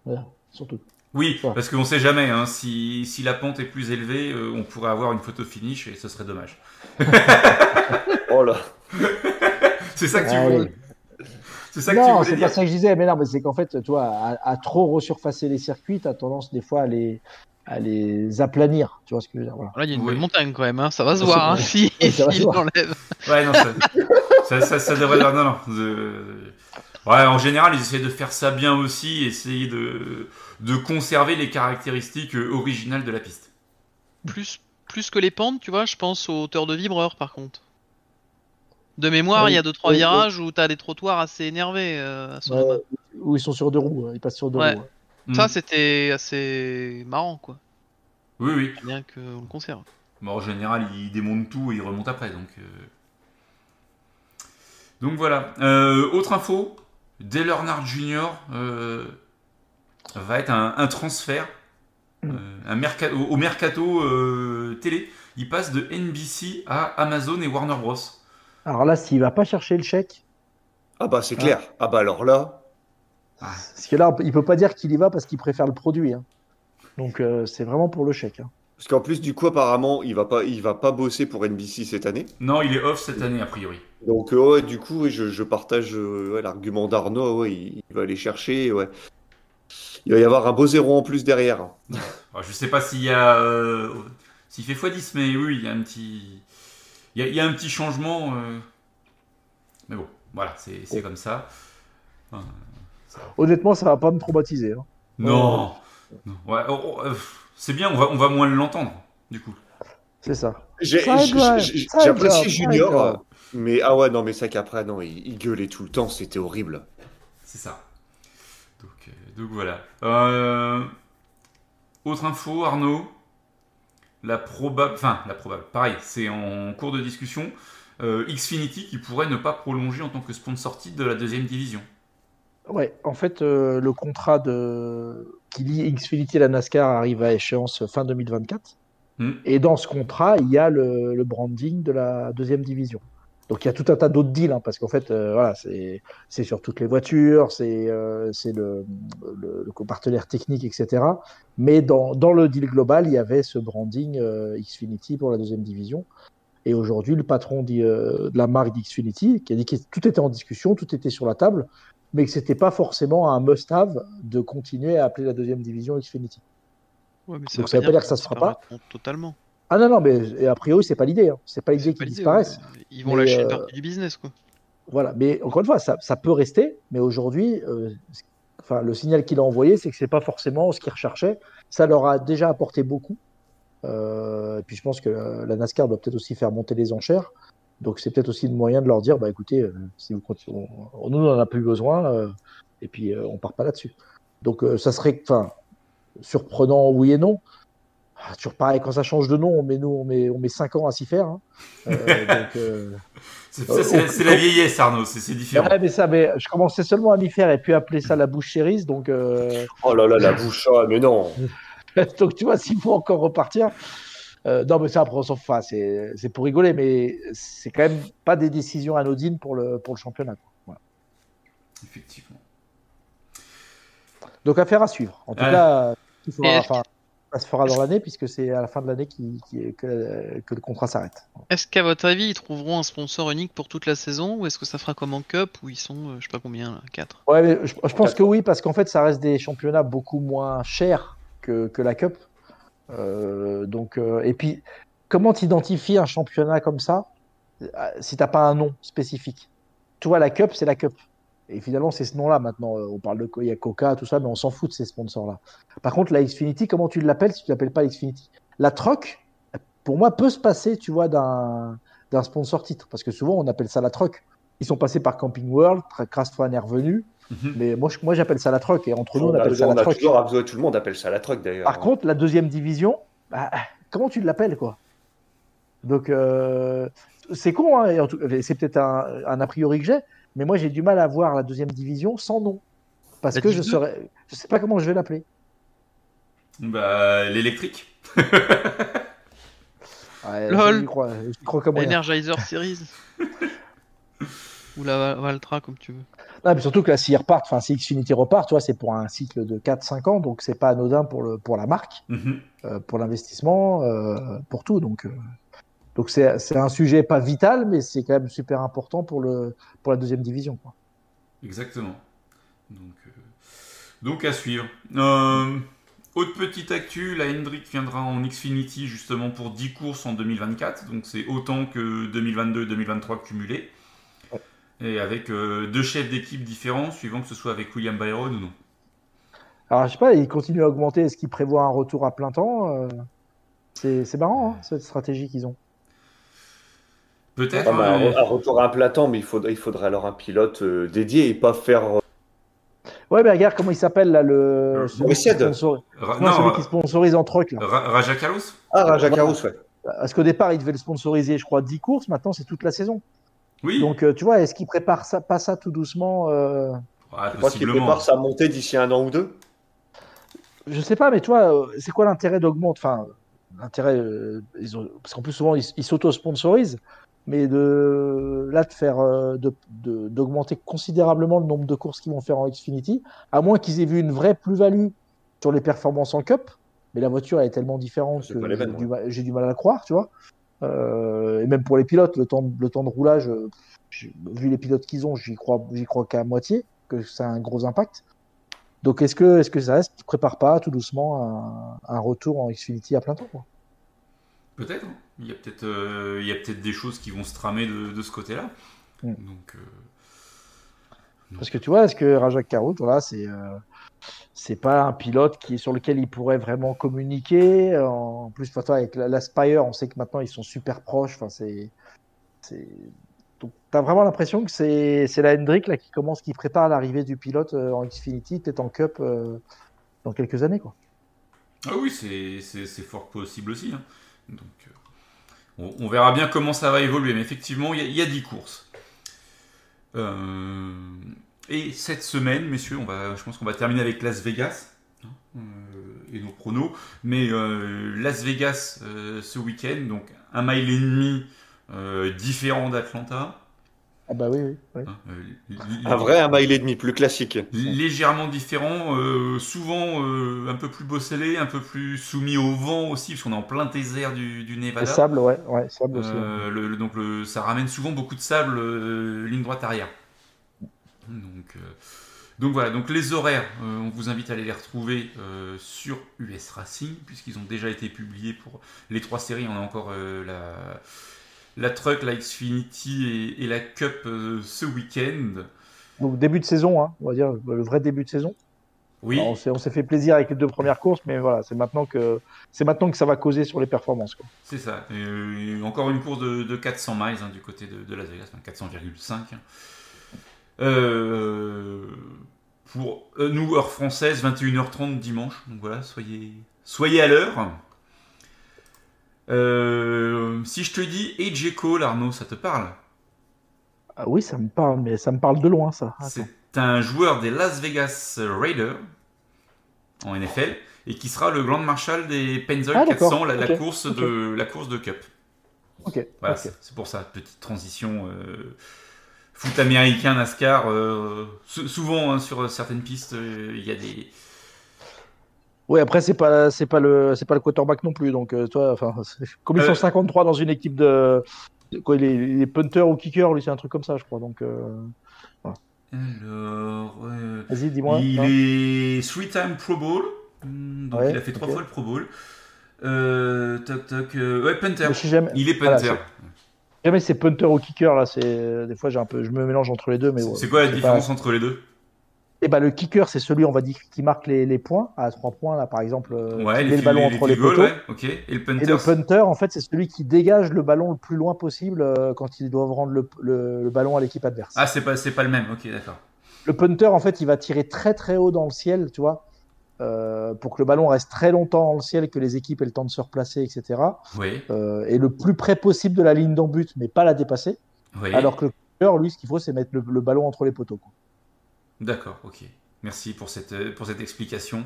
B: Voilà, surtout.
A: Oui,
B: Ouais.
A: parce qu'on sait jamais, hein, si, si la pente est plus élevée, euh, on pourrait avoir une photo finish et ce serait dommage. [laughs]
C: Oh là. [laughs]
A: C'est ça que tu
B: Ah
A: veux
B: oui.
A: C'est ça que tu
B: Non, c'est pas ça que je disais, mais non, mais c'est qu'en fait, toi, à, à trop resurfacer les circuits, t'as tendance des fois à les, à les aplanir. Tu vois ce que je veux dire voilà.
D: Là il y a une
A: Oui.
D: belle montagne quand même, hein. ça va se voir hein, si
B: Oui, [laughs] ça
D: l'enlève.
A: Ouais, non, ça, [laughs] ça, ça, ça devrait... Non, non. Ouais, en général, ils essaient de faire ça bien aussi, essayer de, de conserver les caractéristiques originales de la piste.
D: Plus, plus que les pentes, tu vois, je pense aux hauteurs de vibreur par contre. De mémoire, il y a deux trois virages où t'as des trottoirs assez énervés euh, à Sonoma.
B: Ouais, où ils sont sur deux roues, ils passent sur deux
D: Ouais.
B: roues. ouais.
A: Mm.
D: Ça, c'était assez marrant, quoi.
A: Oui, oui.
D: Bien qu'on le conserve.
A: Bon, en général, ils démontent tout et ils remontent après, donc... euh. Donc voilà. Euh, autre info, Dale Earnhardt Jr. euh, va être un, un transfert
B: Mm.
A: euh, un merca- au, au mercato euh, télé. Il passe de NBC à Amazon et Warner Bros.
B: Alors là, s'il va pas chercher le chèque,
C: Ah bah c'est clair. Ah bah alors là.
A: Ah,
B: parce que là, il peut pas dire qu'il y va parce qu'il préfère le produit. hein. Donc euh, c'est vraiment pour le chèque. hein.
C: Parce qu'en plus du coup apparemment il va pas il va pas bosser pour NBC cette année.
A: non, il est off cette année a priori.
C: Donc euh, ouais, du coup je, je partage euh, ouais, l'argument d'Arnaud. Ouais, il, il va aller chercher. Ouais. Il va y avoir un beau zéro en plus derrière.
A: Alors, [laughs] je sais pas s'il y a euh, s'il fait x10, mais oui, il y a un petit il y a, il y a un petit changement. euh. Mais bon, voilà, c'est c'est comme ça.
B: Honnêtement, ça va pas me traumatiser. hein.
A: Non. Non. Ouais, oh, oh, euh, C'est bien, on va, on va moins l'entendre, du coup.
B: C'est ça.
C: J'apprécie Junior, mais ah ouais, non, mais ça qu'après, non, il, il gueulait tout le temps, c'était horrible.
A: C'est ça. Donc, euh, donc voilà. Euh, autre info, Arnaud? La probable, enfin la probable, pareil, c'est en cours de discussion. Euh, Xfinity qui pourrait ne pas prolonger en tant que sponsor titre de la deuxième division.
B: Ouais, en fait, euh, le contrat de... qui lie Xfinity et la NASCAR arrive à échéance fin 2024.
A: Hmm.
B: Et dans ce contrat, il y a le, le branding de la deuxième division. Donc il y a tout un tas d'autres deals, hein, parce qu'en fait, euh, voilà, c'est sur toutes les voitures, c'est euh, le, le, le partenaire technique, etc. Mais dans, dans le deal global, il y avait ce branding euh, Xfinity pour la deuxième division. Et aujourd'hui, le patron euh, de la marque d'Xfinity, qui a dit que tout était en discussion, tout était sur la table, mais que c'était pas forcément un must-have de continuer à appeler la deuxième division Xfinity.
D: Ouais, mais
B: Donc ça veut pas dire que ça se fera pas.
D: Totalement.
B: Ah non, non, mais a priori, c'est pas l'idée. Hein. C'est pas l'idée qu'ils disparaissent.
D: ouais. Ils vont
B: Mais,
D: lâcher une
B: euh,
D: partie du business, quoi.
B: Voilà, mais encore une fois, ça, ça peut rester, mais aujourd'hui, euh, enfin, le signal qu'il a envoyé, c'est que c'est pas forcément ce qu'ils recherchaient. Ça leur a déjà apporté beaucoup. Euh, et puis je pense que la, la NASCAR doit peut-être aussi faire monter les enchères. Donc c'est peut-être aussi le moyen de leur dire, bah écoutez, euh, si vous continuez, on- nous on en a plus besoin, euh, et puis euh, on part pas là-dessus. Donc euh, ça serait, enfin, surprenant oui et non. Ah, Toujours pareil, quand ça change de nom, on met, nous, on met, on met 5 ans à s'y faire. hein. Euh, [laughs] euh,
A: C'est la- vieillesse, Arnaud, c'est différent.
B: Ouais, mais ça, mais je commençais seulement à m'y faire et puis appeler ça la bouche chérise. Donc, euh,
C: Oh là là, la bouche, ah, mais non. [laughs]
B: donc tu vois, s'il faut encore repartir. euh, non, mais ça, après, on s'en fout. Enfin, c'est c'est pour rigoler, mais c'est quand même pas des décisions anodines pour le, pour le championnat. quoi. Voilà.
A: Effectivement.
B: Donc, affaire à suivre. En tout
A: Ouais.
B: cas, il faudra-
D: Et est-ce
B: enfin, ça se fera dans l'année puisque c'est à la fin de l'année qui, qui- que, que le contrat s'arrête.
D: Est-ce qu'à votre avis, ils trouveront un sponsor unique pour toute la saison ou est-ce que ça fera comme en Cup où ils sont, euh, je sais pas combien, là, 4
B: Ouais, mais je, je pense que oui, parce qu'en fait, ça reste des championnats beaucoup moins chers que, que la Cup. Euh, donc, euh, et puis, comment t'identifies un championnat comme ça si t'as pas un nom spécifique? Tu vois, la Cup, c'est la Cup. Et finalement, c'est ce nom-là maintenant. Euh, On parle de il y a Coca, tout ça, mais on s'en fout de ces sponsors-là. Par contre, la Xfinity, comment tu l'appelles si tu l'appelles pas Xfinity? La Truck, pour moi, peut se passer, tu vois, d'un d'un sponsor titre, parce que souvent on appelle ça la Truck. Ils sont passés par Camping World, Craftsman est revenu,
A: Mhm.
B: mais moi, moi j'appelle ça la Truck, et entre nous on appelle ça
C: on
B: la
C: toujours, ouais, tout le monde appelle ça la truck d'ailleurs.
B: Par contre, la deuxième division, bah, comment tu l'appelles, quoi? Donc, euh, c'est con, hein, c'est peut-être un, un a priori que j'ai, mais moi j'ai du mal à voir la deuxième division sans nom. Parce
D: La
B: que je je sais pas comment je vais l'appeler.
A: Bah, l'électrique. [laughs]
B: Ouais,
D: Lol.
B: J'y crois, j'y crois comme.
D: Energizer Series [laughs] Ou la Val- Valtra, comme tu veux.
B: Non, mais surtout que là, s'ils repartent, enfin, si Xfinity repart, tu vois, c'est pour un cycle de 4-5 ans, donc c'est pas anodin pour, le, pour la marque,
A: Mhm.
B: euh, pour l'investissement, euh, pour tout. Donc, euh, donc c'est, un sujet pas vital, mais c'est quand même super important pour, le, pour la deuxième division. Quoi.
A: Exactement. Donc, euh, donc à suivre. Euh, autre petite actu, la Hendrick viendra en Xfinity justement pour 10 courses en 2024. Donc c'est autant que 2022-2023 cumulés.
B: Ouais.
A: Et avec euh, deux chefs d'équipe différents, suivant que ce soit avec William Byron ou non.
B: Alors, je sais pas, il continue à augmenter. Est-ce qu'il prévoit un retour à plein temps c'est, c'est marrant, hein, cette stratégie qu'ils ont.
A: Peut-être.
C: Ah,
A: hein, mais-
C: un retour à un plat temps, mais il faudrait, il faudrait alors un pilote euh, dédié et pas faire. euh,
B: Ouais, mais regarde comment il s'appelle là, le. celui qui sponsor-
A: Ra-
B: Non,
A: non,
B: celui qui sponsorise en truck là.
A: Ra- Raja Carlos
C: Ah, Raja. Carus, ouais.
B: Parce qu'au départ, il devait le sponsoriser, je crois, 10 courses. Maintenant, c'est toute la saison.
A: Oui.
B: Donc, euh, tu vois, est-ce qu'il prépare ça, pas ça tout doucement euh,
A: Ah,
C: Je crois qu'il prépare sa montée d'ici un an ou deux.
B: Je sais pas, mais tu vois, euh, c'est quoi l'intérêt d'augmenter Enfin, l'intérêt, euh, ils ont- parce qu'en plus souvent ils ils s'auto-sponsorisent, mais de là de faire, euh, de- de- d'augmenter considérablement le nombre de courses qu'ils vont faire en Xfinity, à moins qu'ils aient vu une vraie plus-value sur les performances en Cup. Mais la voiture elle est tellement différente que j'ai du, mal- j'ai du mal à la croire, tu vois. Euh, et même pour les pilotes, le temps, de- le temps de roulage, euh, vu les pilotes qu'ils ont, j'y crois, j'y crois qu'à moitié que ça a un gros impact. Donc est-ce que, est-ce que ça reste, prépare pas tout doucement un, un retour en Xfinity à plein temps quoi
A: Peut-être. hein. Il y a peut-être euh, il y a peut-être des choses qui vont se tramer de, de ce côté-là.
B: Mm.
A: Donc, euh,
B: Parce que tu vois, est-ce que Rajak Karout, voilà, c'est euh, c'est pas un pilote qui sur lequel il pourrait vraiment communiquer. En plus, toi, avec la, la Spire, on sait que maintenant ils sont super proches. Enfin, c'est donc t'as vraiment l'impression que c'est la Hendrick là qui commence, qui prépare l'arrivée du pilote en Xfinity, peut-être en Cup euh, dans quelques années, quoi.
A: Ah oui, c'est fort possible aussi. hein. Donc, euh, on, verra bien comment ça va évoluer. Mais effectivement, il y, a- il y a 10 courses. Euh, et cette semaine, messieurs, on va, je pense qu'on va terminer avec Las Vegas hein, euh, et nos pronos. Mais Las Vegas ce week-end, donc un mile et demi différent d'Atlanta.
B: Ah bah oui, oui. oui.
A: hein, euh,
C: Un vrai un mile et demi, plus classique.
A: légèrement différent, euh, souvent euh, un peu plus bosselé, un peu plus soumis au vent aussi, parce qu'on est en plein désert du, du
B: Le
A: Nevada.
B: sable, ouais, ouais, sable aussi. ouais.
A: Euh, le- le- donc le- ça ramène souvent beaucoup de sable euh, ligne droite arrière. Donc, euh, donc voilà, donc les horaires, euh, on vous invite à aller les retrouver euh, sur US Racing, puisqu'ils ont déjà été publiés pour les trois séries. On a encore euh, la, la Truck, la Xfinity et, et la Cup euh, ce week-end.
B: Donc début de saison, hein, on va dire le vrai début de saison.
A: Oui,
B: Alors, on s'est fait plaisir avec les deux premières courses, mais voilà, c'est maintenant que c'est maintenant que ça va causer sur les performances.
A: C'est ça. Et, encore une course de, de 400 miles hein, du côté de, de Las Vegas, enfin 400,5. hein. Euh, pour euh, nous, heure française, 21h30 dimanche. Donc voilà, soyez, soyez à l'heure. Euh, si je te dis AJ Cole, Arnaud, ça te parle?
B: Ah oui, ça me parle, mais ça me parle de loin, ça.
A: C'est un joueur des Las Vegas Raiders en NFL et qui sera le Grand Marshal des Pennzoil
B: Ah, d'accord.
A: 400, la, course de la course de Cup.
B: Ok.
A: Voilà, c'est- pour ça, petite transition euh, foot américain, NASCAR. euh, sou- souvent, hein, sur certaines pistes, il y a des.
B: Oui, après c'est pas c'est pas le c'est pas le quarterback non plus, donc euh, toi, enfin, comme ils
A: Euh,
B: sont 53 dans une équipe de quoi, les, les punters ou kickers, lui c'est un truc comme ça, je crois. Donc euh,
A: Alors. euh,
B: vas-y, dis-moi.
A: il
B: hein.
A: est three-time Pro Bowl. Hmm, Donc
B: Ouais,
A: il a fait trois fois le Pro Bowl. Euh, toc toc. euh, ouais, punter.
B: Jamais,
A: Il est
B: voilà,
A: punter.
B: jamais c'est punter ou kicker là, c'est des fois j'ai un peu je me mélange entre les deux, mais
A: C'est-
B: ouais,
A: quoi la
B: pas-
A: différence entre les deux?
B: Eh ben, le kicker, c'est celui, on va dire, qui marque les, les points à trois points, là, par exemple, euh,
A: Ouais, les
B: met le ballon
A: les
B: entre les poteaux.
A: ouais. Et le
B: Et
A: punter.
B: le punter, en fait, c'est celui qui dégage le ballon le plus loin possible euh, quand ils doivent rendre le, le- le ballon à l'équipe adverse.
A: Ah, c'est pas, c'est pas le même, ok, d'accord.
B: Le punter, en fait, il va tirer très très haut dans le ciel, tu vois, euh, pour que le ballon reste très longtemps dans le ciel, que les équipes aient le temps de se replacer, etc.
A: Oui,
B: Euh, et le plus près possible de la ligne d'en but, mais pas la dépasser.
A: oui.
B: Alors que le kicker, lui, ce qu'il faut, c'est mettre le, le ballon entre les poteaux. quoi.
A: D'accord, ok. Merci pour cette, euh, pour cette explication.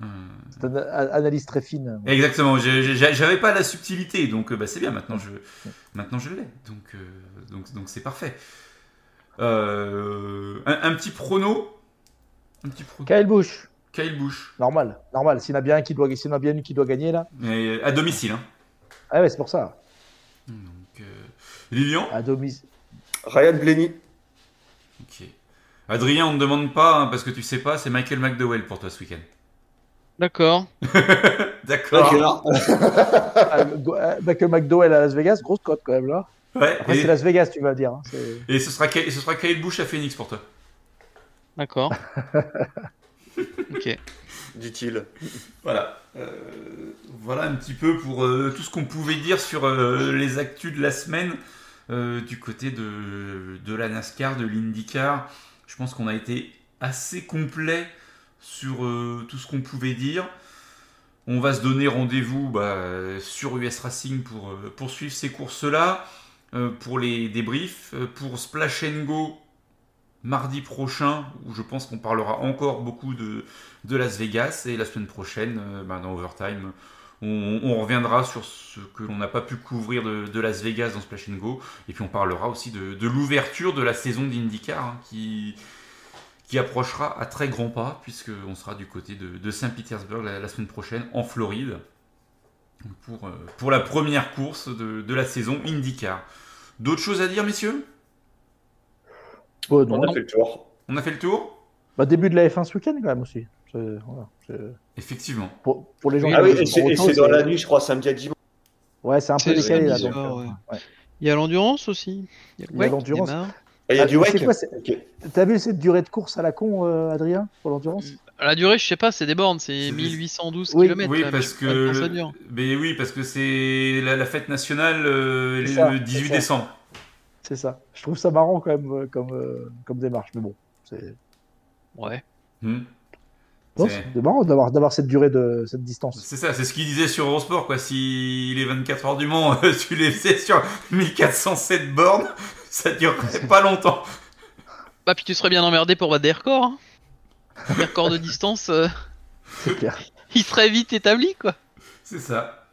A: Euh,
B: C'est une analyse très fine.
A: Exactement, j'avais pas la subtilité, donc euh, bah, c'est bien, maintenant je, maintenant je l'ai, donc euh, donc donc c'est parfait. Euh, un, un petit prono Un petit prono
B: Kyle Bush,
A: Kyle Bush,
B: normal, normal. S'il y en a bien un qui doit, s'il y en a bien une qui doit gagner là,
A: mais à domicile. Hein.
B: ah ouais, c'est pour ça.
A: Donc, euh, Lilian
B: À domicile.
C: Ryan Blaney.
A: Ok. Adrien, on ne demande pas, hein, parce que tu sais pas, c'est Michael McDowell pour toi ce week-end.
D: D'accord. [laughs]
A: D'accord. [laughs]
B: Ah, euh, Michael McDowell à Las Vegas, grosse cote quand même là.
A: Ouais,
B: Après,
A: et,
B: c'est Las Vegas, tu vas dire. hein,
A: et ce, sera, Kyle- ce sera Kyle Bush à Phoenix pour toi.
D: D'accord. [laughs] ok.
C: dit-il.
A: Voilà. Euh, voilà un petit peu pour euh, tout ce qu'on pouvait dire sur euh, les actus de la semaine euh, du côté de, de la NASCAR, de l'IndyCar. Je pense qu'on a été assez complet sur euh, tout ce qu'on pouvait dire. On va se donner rendez-vous bah, sur US Racing pour euh, poursuivre ces courses-là, euh, pour les débriefs, euh, pour Splash and Go mardi prochain, où je pense qu'on parlera encore beaucoup de, Las Vegas, et la semaine prochaine, bah, dans Overtime, on, on reviendra sur ce que l'on n'a pas pu couvrir de, de Las Vegas dans Splash and Go, et puis on parlera aussi de, de l'ouverture de la saison d'IndyCar, hein, qui, qui approchera à très grands pas, puisqu'on sera du côté de, de Saint-Pétersbourg la, la semaine prochaine, en Floride, pour, euh, pour la première course de, de la saison IndyCar. D'autres choses à dire, messieurs?
B: Non.
C: On a fait le tour.
A: On a fait le tour?
B: Bah, début de la F1 ce week-end quand même aussi. Voilà,
A: Effectivement.
B: pour, pour les gens.
D: Oui,
C: Ah
B: qui
C: oui, et c'est dans la nuit, je crois, samedi à dimanche.
B: Ouais, c'est un peu décalé là. Donc, euh,
D: ouais.
B: ouais.
D: Il y a l'endurance aussi.
B: Il y a l'endurance.
C: il y a
B: Ah,
C: du wake.
B: T'as vu cette durée de course à la con, euh, Adrien, pour l'endurance?
D: La durée, je sais pas, c'est des bornes, c'est
A: C'est-
D: 1812
B: Oui.
D: km.
A: Oui,
D: là,
A: parce que. le-. Mais oui, parce que c'est la, la fête nationale euh, le
B: ça,
A: 18
B: c'est ça.
A: décembre.
B: C'est ça. Je trouve ça marrant quand même euh, comme, euh, comme démarche, mais bon. C'est
D: Ouais.
A: Hmm.
B: Non,
A: C'est-
B: c'est marrant d'avoir d'avoir cette durée de cette distance.
A: C'est ça, c'est ce qu'il disait sur Eurosport, quoi. Si les 24 heures du Mans, euh, [laughs] tu les faisais sur 1407 bornes, ça durerait pas longtemps.
D: Bah, puis tu serais bien emmerdé pour battre des records. Hein. Les records de distance, euh, [laughs]
B: C'est clair.
D: ils seraient vite établis, quoi.
A: C'est ça.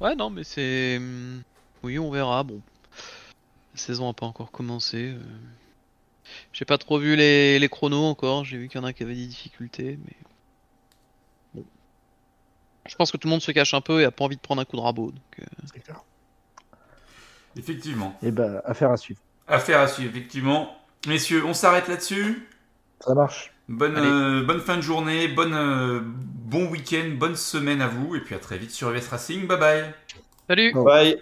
D: Ouais, non, mais c'est. hum, Oui, on verra. Bon, la saison a pas encore commencé. euh. J'ai pas trop vu les, les chronos encore. J'ai vu qu'il y en a qui avaient des difficultés, mais. Bon. Je pense que tout le monde se cache un peu et a pas envie de prendre un coup de rabot. Donc, euh,
B: C'est clair.
A: Effectivement.
B: Et ben, affaire à suivre.
A: Affaire à suivre, effectivement. Messieurs, on s'arrête là-dessus.
B: Ça marche.
A: Bonne, euh, bonne fin de journée, bonne, euh, bon week-end, bonne semaine à vous, et puis à très vite sur US Racing. Bye bye.
D: Salut
B: Oh.
C: Bye.